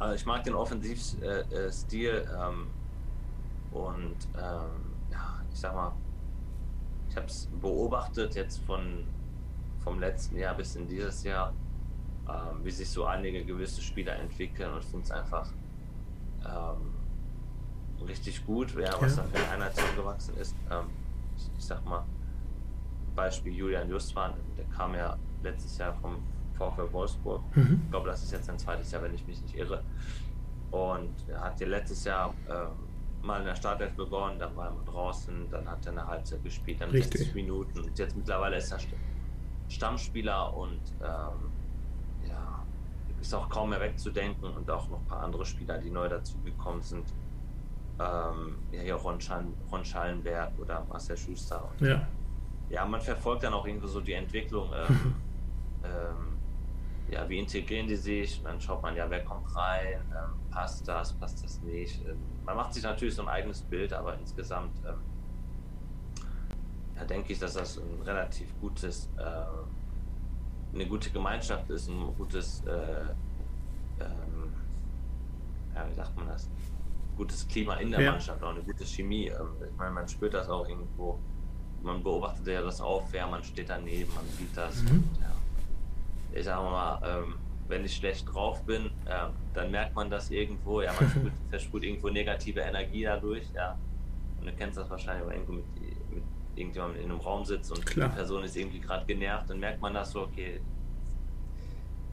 Also ich mag den Offensivstil äh, äh ähm, und ähm, ja, ich sag mal, ich habe es beobachtet jetzt von vom letzten Jahr bis in dieses Jahr ähm, wie sich so einige gewisse Spieler entwickeln und finde es einfach ähm, richtig gut, ja, was ja. da für eine Einheit gewachsen ist. Ähm, ich, ich, sag mal, Beispiel Julian Justwan, der kam ja letztes Jahr vom VfL Wolfsburg. Mhm. Ich glaube, das ist jetzt sein zweites Jahr, wenn ich mich nicht irre. Und er hat ja letztes Jahr äh, mal in der Startelf begonnen, dann war er draußen, dann hat er eine Halbzeit gespielt, dann Richtig. 60 Minuten. Und jetzt mittlerweile ist er Stammspieler und ähm, ist auch kaum mehr wegzudenken und auch noch ein paar andere Spieler, die neu dazugekommen sind. Ähm, ja, hier Ron, Schall, Ron Schallenberg oder Marcel Schuster. Und, ja. ja, man verfolgt dann auch irgendwie so die Entwicklung. Ähm, ähm, ja, wie integrieren die sich? Und dann schaut man ja, wer kommt rein, ähm, passt das, passt das nicht. Ähm, man macht sich natürlich so ein eigenes Bild, aber insgesamt ähm, ja, denke ich, dass das ein relativ gutes äh, eine gute Gemeinschaft ist, ein gutes, äh, ähm, ja, wie sagt man das, gutes Klima in der ja. Mannschaft, auch eine gute Chemie. Ähm, ich meine, man spürt das auch irgendwo. Man beobachtet ja das auf, ja, man steht daneben, man sieht das. Mhm. Und, ja. Ich sage mal, ähm, wenn ich schlecht drauf bin, äh, dann merkt man das irgendwo. Ja, man spürt, verspürt irgendwo negative Energie dadurch. Ja. Und du kennst das wahrscheinlich auch irgendwo mit irgendjemand in einem Raum sitzt und Klar. die Person ist irgendwie gerade genervt, dann merkt man das so, okay,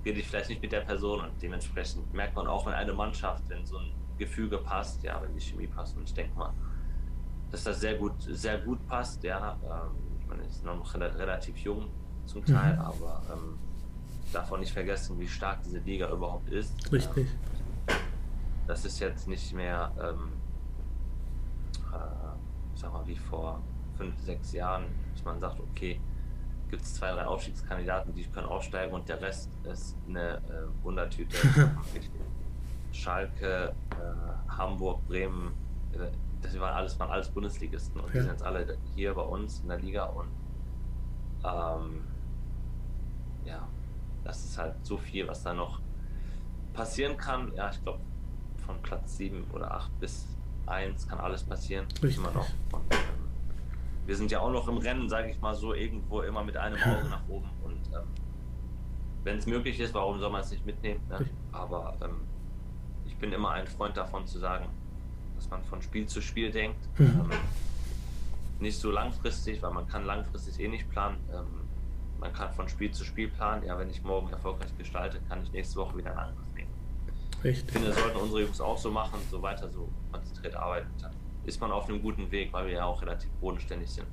rede ich vielleicht nicht mit der Person und dementsprechend merkt man auch, wenn eine Mannschaft, wenn so ein Gefüge passt, ja, wenn die Chemie passt und ich denke mal, dass das sehr gut, sehr gut passt, ja, ähm, ich meine, ist noch relativ jung zum Teil, mhm. aber ähm, darf auch nicht vergessen, wie stark diese Liga überhaupt ist. Richtig. Ähm, das ist jetzt nicht mehr, ähm, äh, sag mal, wie vor fünf, sechs Jahren, dass man sagt, okay, gibt es zwei, drei Aufstiegskandidaten, die können aufsteigen und der Rest ist eine äh, Wundertüte. Schalke, äh, Hamburg, Bremen, äh, das waren alles, waren alles Bundesligisten und ja. die sind jetzt alle hier bei uns in der Liga und ähm, ja, das ist halt so viel, was da noch passieren kann. Ja, ich glaube, von Platz 7 oder 8 bis 1 kann alles passieren. Richtig. Immer noch. Und, ähm, wir sind ja auch noch im Rennen, sage ich mal so, irgendwo immer mit einem Auge nach oben. Und ähm, wenn es möglich ist, warum soll man es nicht mitnehmen? Ne? Aber ähm, ich bin immer ein Freund davon zu sagen, dass man von Spiel zu Spiel denkt. Mhm. Ähm, nicht so langfristig, weil man kann langfristig eh nicht planen. Ähm, man kann von Spiel zu Spiel planen. Ja, wenn ich morgen erfolgreich gestalte, kann ich nächste Woche wieder einen Angriff nehmen. Richtig. Ich finde, das sollten unsere Jungs auch so machen, so weiter so konkret arbeiten, dann ist man auf einem guten Weg, weil wir ja auch relativ bodenständig sind.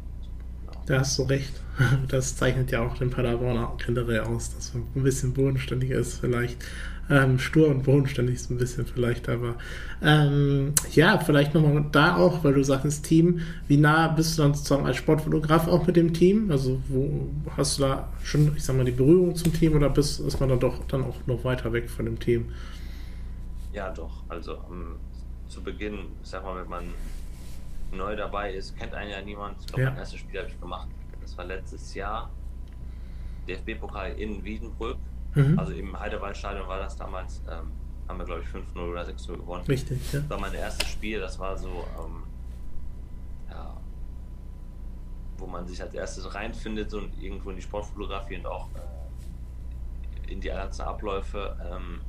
Da hast du recht. Das zeichnet ja auch den Paderborn generell aus, dass man ein bisschen bodenständiger ist, vielleicht. Ähm, stur und bodenständig ist ein bisschen vielleicht, aber ähm, ja, vielleicht nochmal da auch, weil du sagst Team, wie nah bist du dann sozusagen als Sportfotograf auch mit dem Team? Also wo hast du da schon, ich sag mal, die Berührung zum Team oder bist, ist man dann doch dann auch noch weiter weg von dem Team? Ja, doch. Also um, ähm, zu Beginn, ich sag mal, wenn man neu dabei ist, kennt einen ja niemand. Ich glaube, ja. mein erstes Spiel habe ich gemacht. Das war letztes Jahr. DFB-Pokal in Wiedenbrück. Mhm. Also im Heidewaldstadion war das damals. Ähm, haben wir, glaube ich, 5-0 oder 6-0 gewonnen. Richtig, ja. Das war mein erstes Spiel. Das war so, ähm, ja, wo man sich als erstes reinfindet und irgendwo in die Sportfotografie und auch äh, in die ganzen Abläufe. Ähm,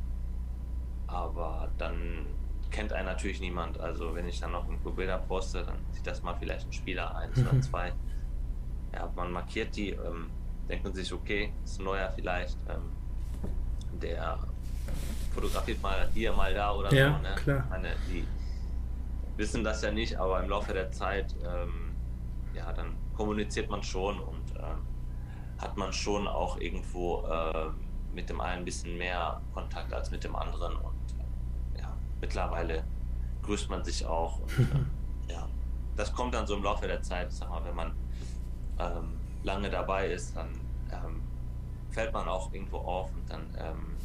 aber dann kennt einen natürlich niemand. Also wenn ich dann noch irgendwo Bilder poste, dann sieht das mal vielleicht ein Spieler, eins mhm. oder zwei. Ja, man markiert die, ähm, denkt man sich, okay, ist ein neuer vielleicht, ähm, der fotografiert mal hier, mal da oder ja, so. Ne? Klar. Meine, die wissen das ja nicht, aber im Laufe der Zeit, ähm, ja, dann kommuniziert man schon und ähm, hat man schon auch irgendwo äh, mit dem einen ein bisschen mehr Kontakt als mit dem anderen und mittlerweile grüßt man sich auch. Und, äh, ja, das kommt dann so im Laufe der Zeit. Sag mal, wenn man ähm, lange dabei ist, dann ähm, fällt man auch irgendwo auf und dann, ähm,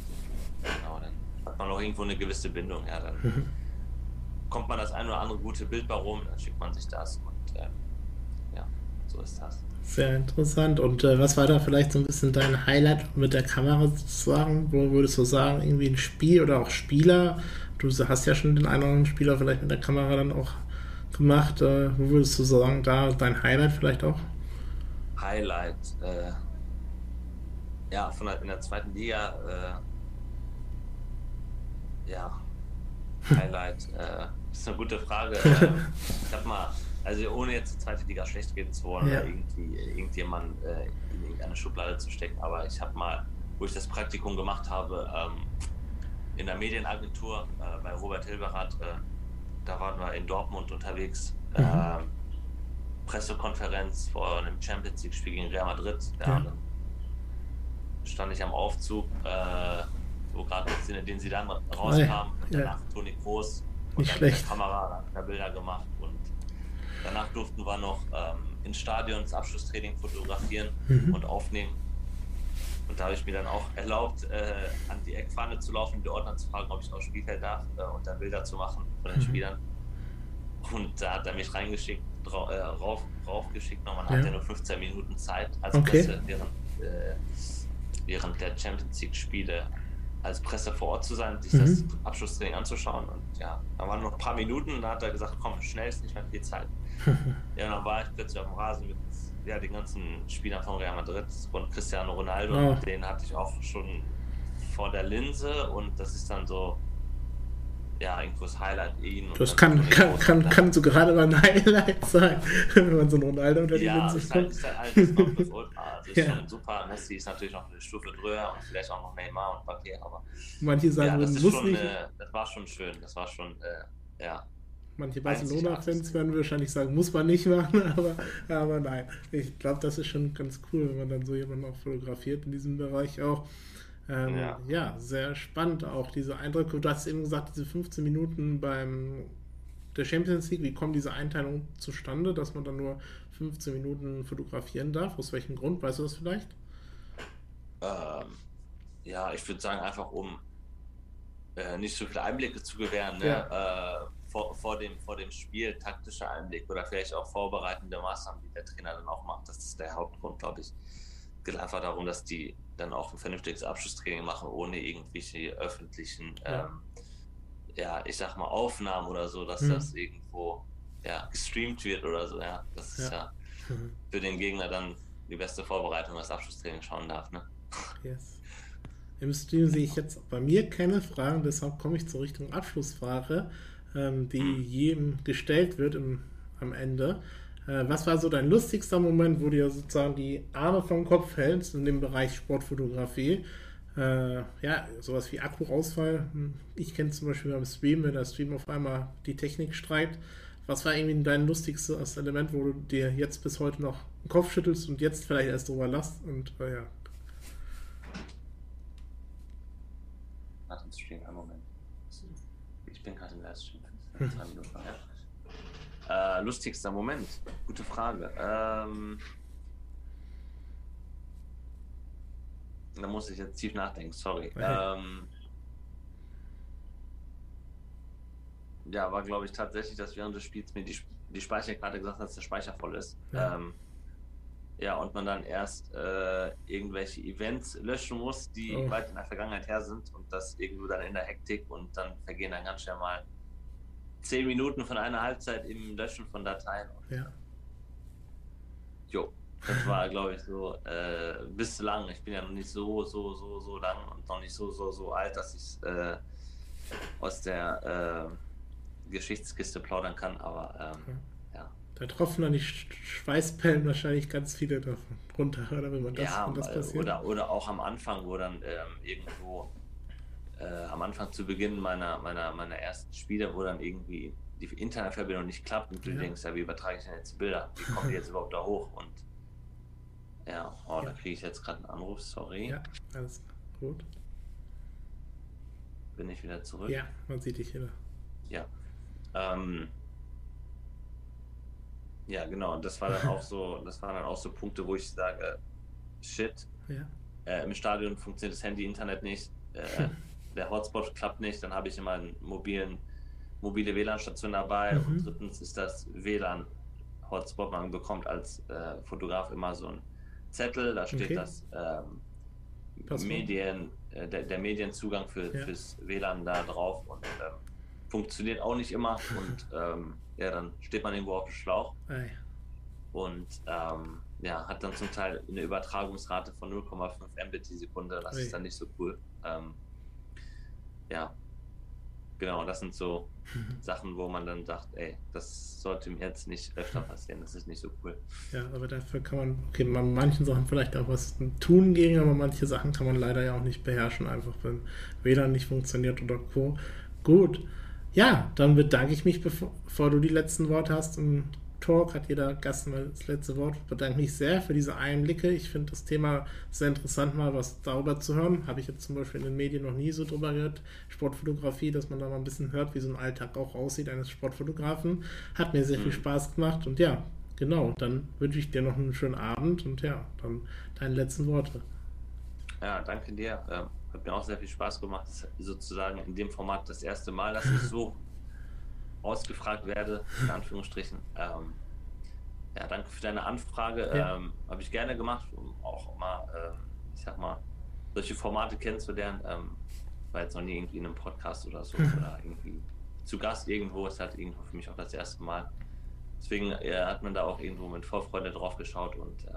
genau, dann hat man auch irgendwo eine gewisse Bindung. Ja, dann kommt man das ein oder andere gute Bild bei rum, dann schickt man sich das und ähm, ja, so ist das. Sehr interessant. Und äh, was war da vielleicht so ein bisschen dein Highlight mit der Kamera sozusagen? Wo würdest du sagen, irgendwie ein Spiel oder auch Spieler, du hast ja schon den einen oder anderen Spieler vielleicht mit der Kamera dann auch gemacht. Äh, wo würdest du sagen, da dein Highlight vielleicht auch? Highlight, äh, ja, von der, in der zweiten Liga, äh, ja, Highlight, äh, ist eine gute Frage. Ähm, ich habe mal, also ohne jetzt die zweite Liga schlecht gehen zu wollen ja. oder irgendwie irgendjemand äh, in irgendeine Schublade zu stecken, aber ich habe mal, wo ich das Praktikum gemacht habe, ähm, in der Medienagentur äh, bei Robert Hilberath. Äh, da waren wir in Dortmund unterwegs. Mhm. Äh, Pressekonferenz vor einem Champions League-Spiel gegen Real Madrid. Ja. Dann stand ich am Aufzug, äh, wo gerade den sie dann rauskam. Ja. Danach Toni Groß und Nicht dann schlecht. mit der Kamera da Bilder gemacht. Und danach durften wir noch ähm, ins Stadion das Abschlusstraining fotografieren mhm. und aufnehmen. Und da habe ich mir dann auch erlaubt, äh, an die Eckfahne zu laufen, die Ordner zu fragen, ob ich aufs Spielfeld darf äh, und dann Bilder zu machen von den mhm. Spielern. Und da hat er mich reingeschickt, drauf, äh, rauf, raufgeschickt. Nochmal ja. hat er nur 15 Minuten Zeit als okay. Presse während, äh, während der Champions League-Spiele als Presse vor Ort zu sein, sich mhm. das Abschlusstraining anzuschauen. Und ja, da waren noch ein paar Minuten und da hat er gesagt, komm, schnell ist nicht mehr viel Zeit. ja, dann war ich plötzlich auf dem Rasen mit ja, den ganzen Spielern von Real Madrid und Cristiano Ronaldo, oh. den hatte ich auch schon vor der Linse und das ist dann so, ja, irgendwo das Highlight ihn. Das kann, kann, kann, kann so gerade mal ein Highlight sein, wenn man so einen Ronaldo unter die ja, Linse kommt. Ja, ist halt alles noch Ultra. Also ist ja. schon super. Messi ist natürlich noch eine Stufe drüber und vielleicht auch noch Neymar und Papier, aber manche sagen, ja, das, muss nicht. Äh, das war schon schön. Das war schon, äh, ja, Manche Barcelona-Fans werden wahrscheinlich sagen, muss man nicht machen, aber, aber nein. Ich glaube, das ist schon ganz cool, wenn man dann so jemanden auch fotografiert in diesem Bereich auch. Ähm, ja. ja. sehr spannend auch diese Eindrücke. Du hast eben gesagt, diese 15 Minuten beim der Champions League, wie kommt diese Einteilung zustande, dass man dann nur 15 Minuten fotografieren darf? Aus welchem Grund? Weißt du das vielleicht? Ähm, ja, ich würde sagen, einfach um äh, nicht so viele Einblicke zu gewähren. Ne? Ja. Äh, vor, vor, dem, vor dem Spiel taktischer Einblick oder vielleicht auch vorbereitende Maßnahmen, die der Trainer dann auch macht. Das ist der Hauptgrund, glaube ich. Es geht einfach darum, dass die dann auch ein vernünftiges Abschlusstraining machen, ohne irgendwelche öffentlichen, ja, ähm, ja ich sag mal, Aufnahmen oder so, dass mhm. das irgendwo ja, gestreamt wird oder so. Ja, das ist ja, ja mhm. für den Gegner dann die beste Vorbereitung, das Abschlusstraining schauen darf. Ne? Yes. Im Stream sehe ich jetzt bei mir keine Fragen, deshalb komme ich zur Richtung Abschlussfrage ähm, die jedem gestellt wird im, am Ende. Äh, was war so dein lustigster Moment, wo du dir sozusagen die Arme vom Kopf hältst in dem Bereich Sportfotografie? Äh, ja, sowas wie Akku-Ausfall. Hm, ich kenne zum Beispiel beim Stream, wenn der Stream auf einmal die Technik streikt. Was war irgendwie dein lustigstes Element, wo du dir jetzt bis heute noch den Kopf schüttelst und jetzt vielleicht erst drüber lachst? Und äh, ja. Nach dem Stream, einen Moment. Ich bin gerade im Ja. Äh, lustigster Moment. Gute Frage. Ähm, Da muss ich jetzt tief nachdenken, sorry. Ähm, ja, war glaube ich tatsächlich, dass während des Spiels mir die, die Speicherkarte gesagt hat, dass der Speicher voll ist. Ja, ähm, ja und man dann erst äh, irgendwelche Events löschen muss, die oh. weit in der Vergangenheit her sind und das irgendwo dann in der Hektik und dann vergehen dann ganz schnell mal zehn Minuten von einer Halbzeit im Löschen von Dateien. Ja. Jo, das war, glaube ich, so äh, bislang. Ich bin ja noch nicht so, so, so, so lang und noch nicht so, so, so alt, dass ich äh, aus der äh, Geschichtskiste plaudern kann, aber ähm, ja. Da tropfen dann die Schweißpellen wahrscheinlich ganz viele davon runter, oder wenn man das, ja, das passiert. Oder, oder auch am Anfang, wo dann ähm, irgendwo äh, am Anfang zu Beginn meiner, meiner, meiner ersten Spiele, wo dann irgendwie die Internetverbindung nicht klappt und du ja. denkst, ja, wie übertrage ich denn jetzt Bilder? Wie kommen die jetzt überhaupt da hoch? Und ja, oh, ja. da kriege ich jetzt gerade einen Anruf, sorry. Ja, alles gut. Bin ich wieder zurück? Ja, man sieht dich wieder. Ja. Ähm, ja, genau. Und das war dann auch so, das waren dann auch so Punkte, wo ich sage, shit. Ja. Äh, Im Stadion funktioniert das Handy, Internet nicht. Äh, der Hotspot klappt nicht. Dann habe ich immer einen mobilen, mobile WLAN-Station dabei. Mhm. Und drittens ist das WLAN-Hotspot. Man bekommt als äh, Fotograf immer so ein Zettel, da steht okay. das ähm, Medien, äh, der, der, Medienzugang für, ja. fürs WLAN da drauf und ähm, funktioniert auch nicht immer und ähm, ja, dann steht man irgendwo auf dem Schlauch Ei. und ähm, ja, hat dann zum Teil eine Übertragungsrate von 0,5 Mbit die Sekunde, das Ei. ist dann nicht so cool. Ja, genau, das sind so. Sachen, wo man dann sagt, ey, das sollte mir jetzt nicht öfter passieren, das ist nicht so cool. Ja, aber dafür kann man, okay, man manchen Sachen vielleicht auch was tun gegen, aber manche Sachen kann man leider ja auch nicht beherrschen, einfach wenn WLAN nicht funktioniert oder Co. Gut. Ja, dann bedanke ich mich, bevor, bevor du die letzten Worte hast und Talk hat jeder Gast mal das letzte Wort. Ich bedanke mich sehr für diese Einblicke. Ich finde das Thema sehr interessant, mal was darüber zu hören. Habe ich jetzt zum Beispiel in den Medien noch nie so drüber gehört. Sportfotografie, dass man da mal ein bisschen hört, wie so ein Alltag auch aussieht eines Sportfotografen. Hat mir sehr viel mhm. Spaß gemacht und ja, genau. Dann wünsche ich dir noch einen schönen Abend und ja, dann deine letzten Worte. Ja, danke dir. Ähm, hat mir auch sehr viel Spaß gemacht. Sozusagen in dem Format das erste Mal, dass ich so ausgefragt werde, in Anführungsstrichen. Ähm, ja, danke für deine Anfrage. Ja. Ähm, Habe ich gerne gemacht, um auch mal, ähm, ich sag mal, solche Formate kennenzulernen. Ähm, war jetzt noch nie irgendwie in einem Podcast oder so oder irgendwie zu Gast irgendwo. Es hat irgendwo für mich auch das erste Mal. Deswegen äh, hat man da auch irgendwo mit Vorfreude drauf geschaut und äh,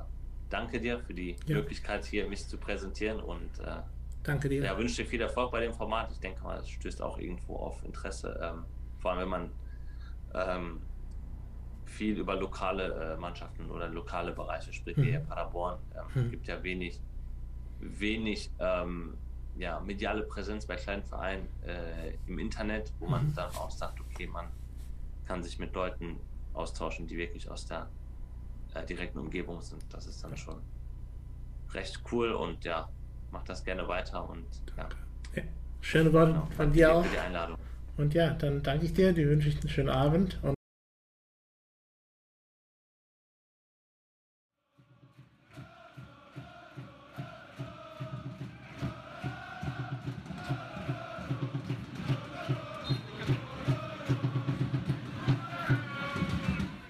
danke dir für die ja. Möglichkeit, hier mich zu präsentieren und äh, danke dir. Ja, wünsche dir viel Erfolg bei dem Format. Ich denke mal, es stößt auch irgendwo auf Interesse. Ähm, vor allem wenn man ähm, viel über lokale äh, Mannschaften oder lokale Bereiche spricht, mhm. wie Paderborn. Es ähm, mhm. gibt ja wenig, wenig ähm, ja, mediale Präsenz bei kleinen Vereinen äh, im Internet, wo man mhm. dann auch sagt, okay, man kann sich mit Leuten austauschen, die wirklich aus der äh, direkten Umgebung sind. Das ist dann schon recht cool und ja, macht das gerne weiter und ja. Schöne Worte genau, von dir auch. Für die Einladung. Und ja, dann danke ich dir, dir wünsche ich einen schönen Abend und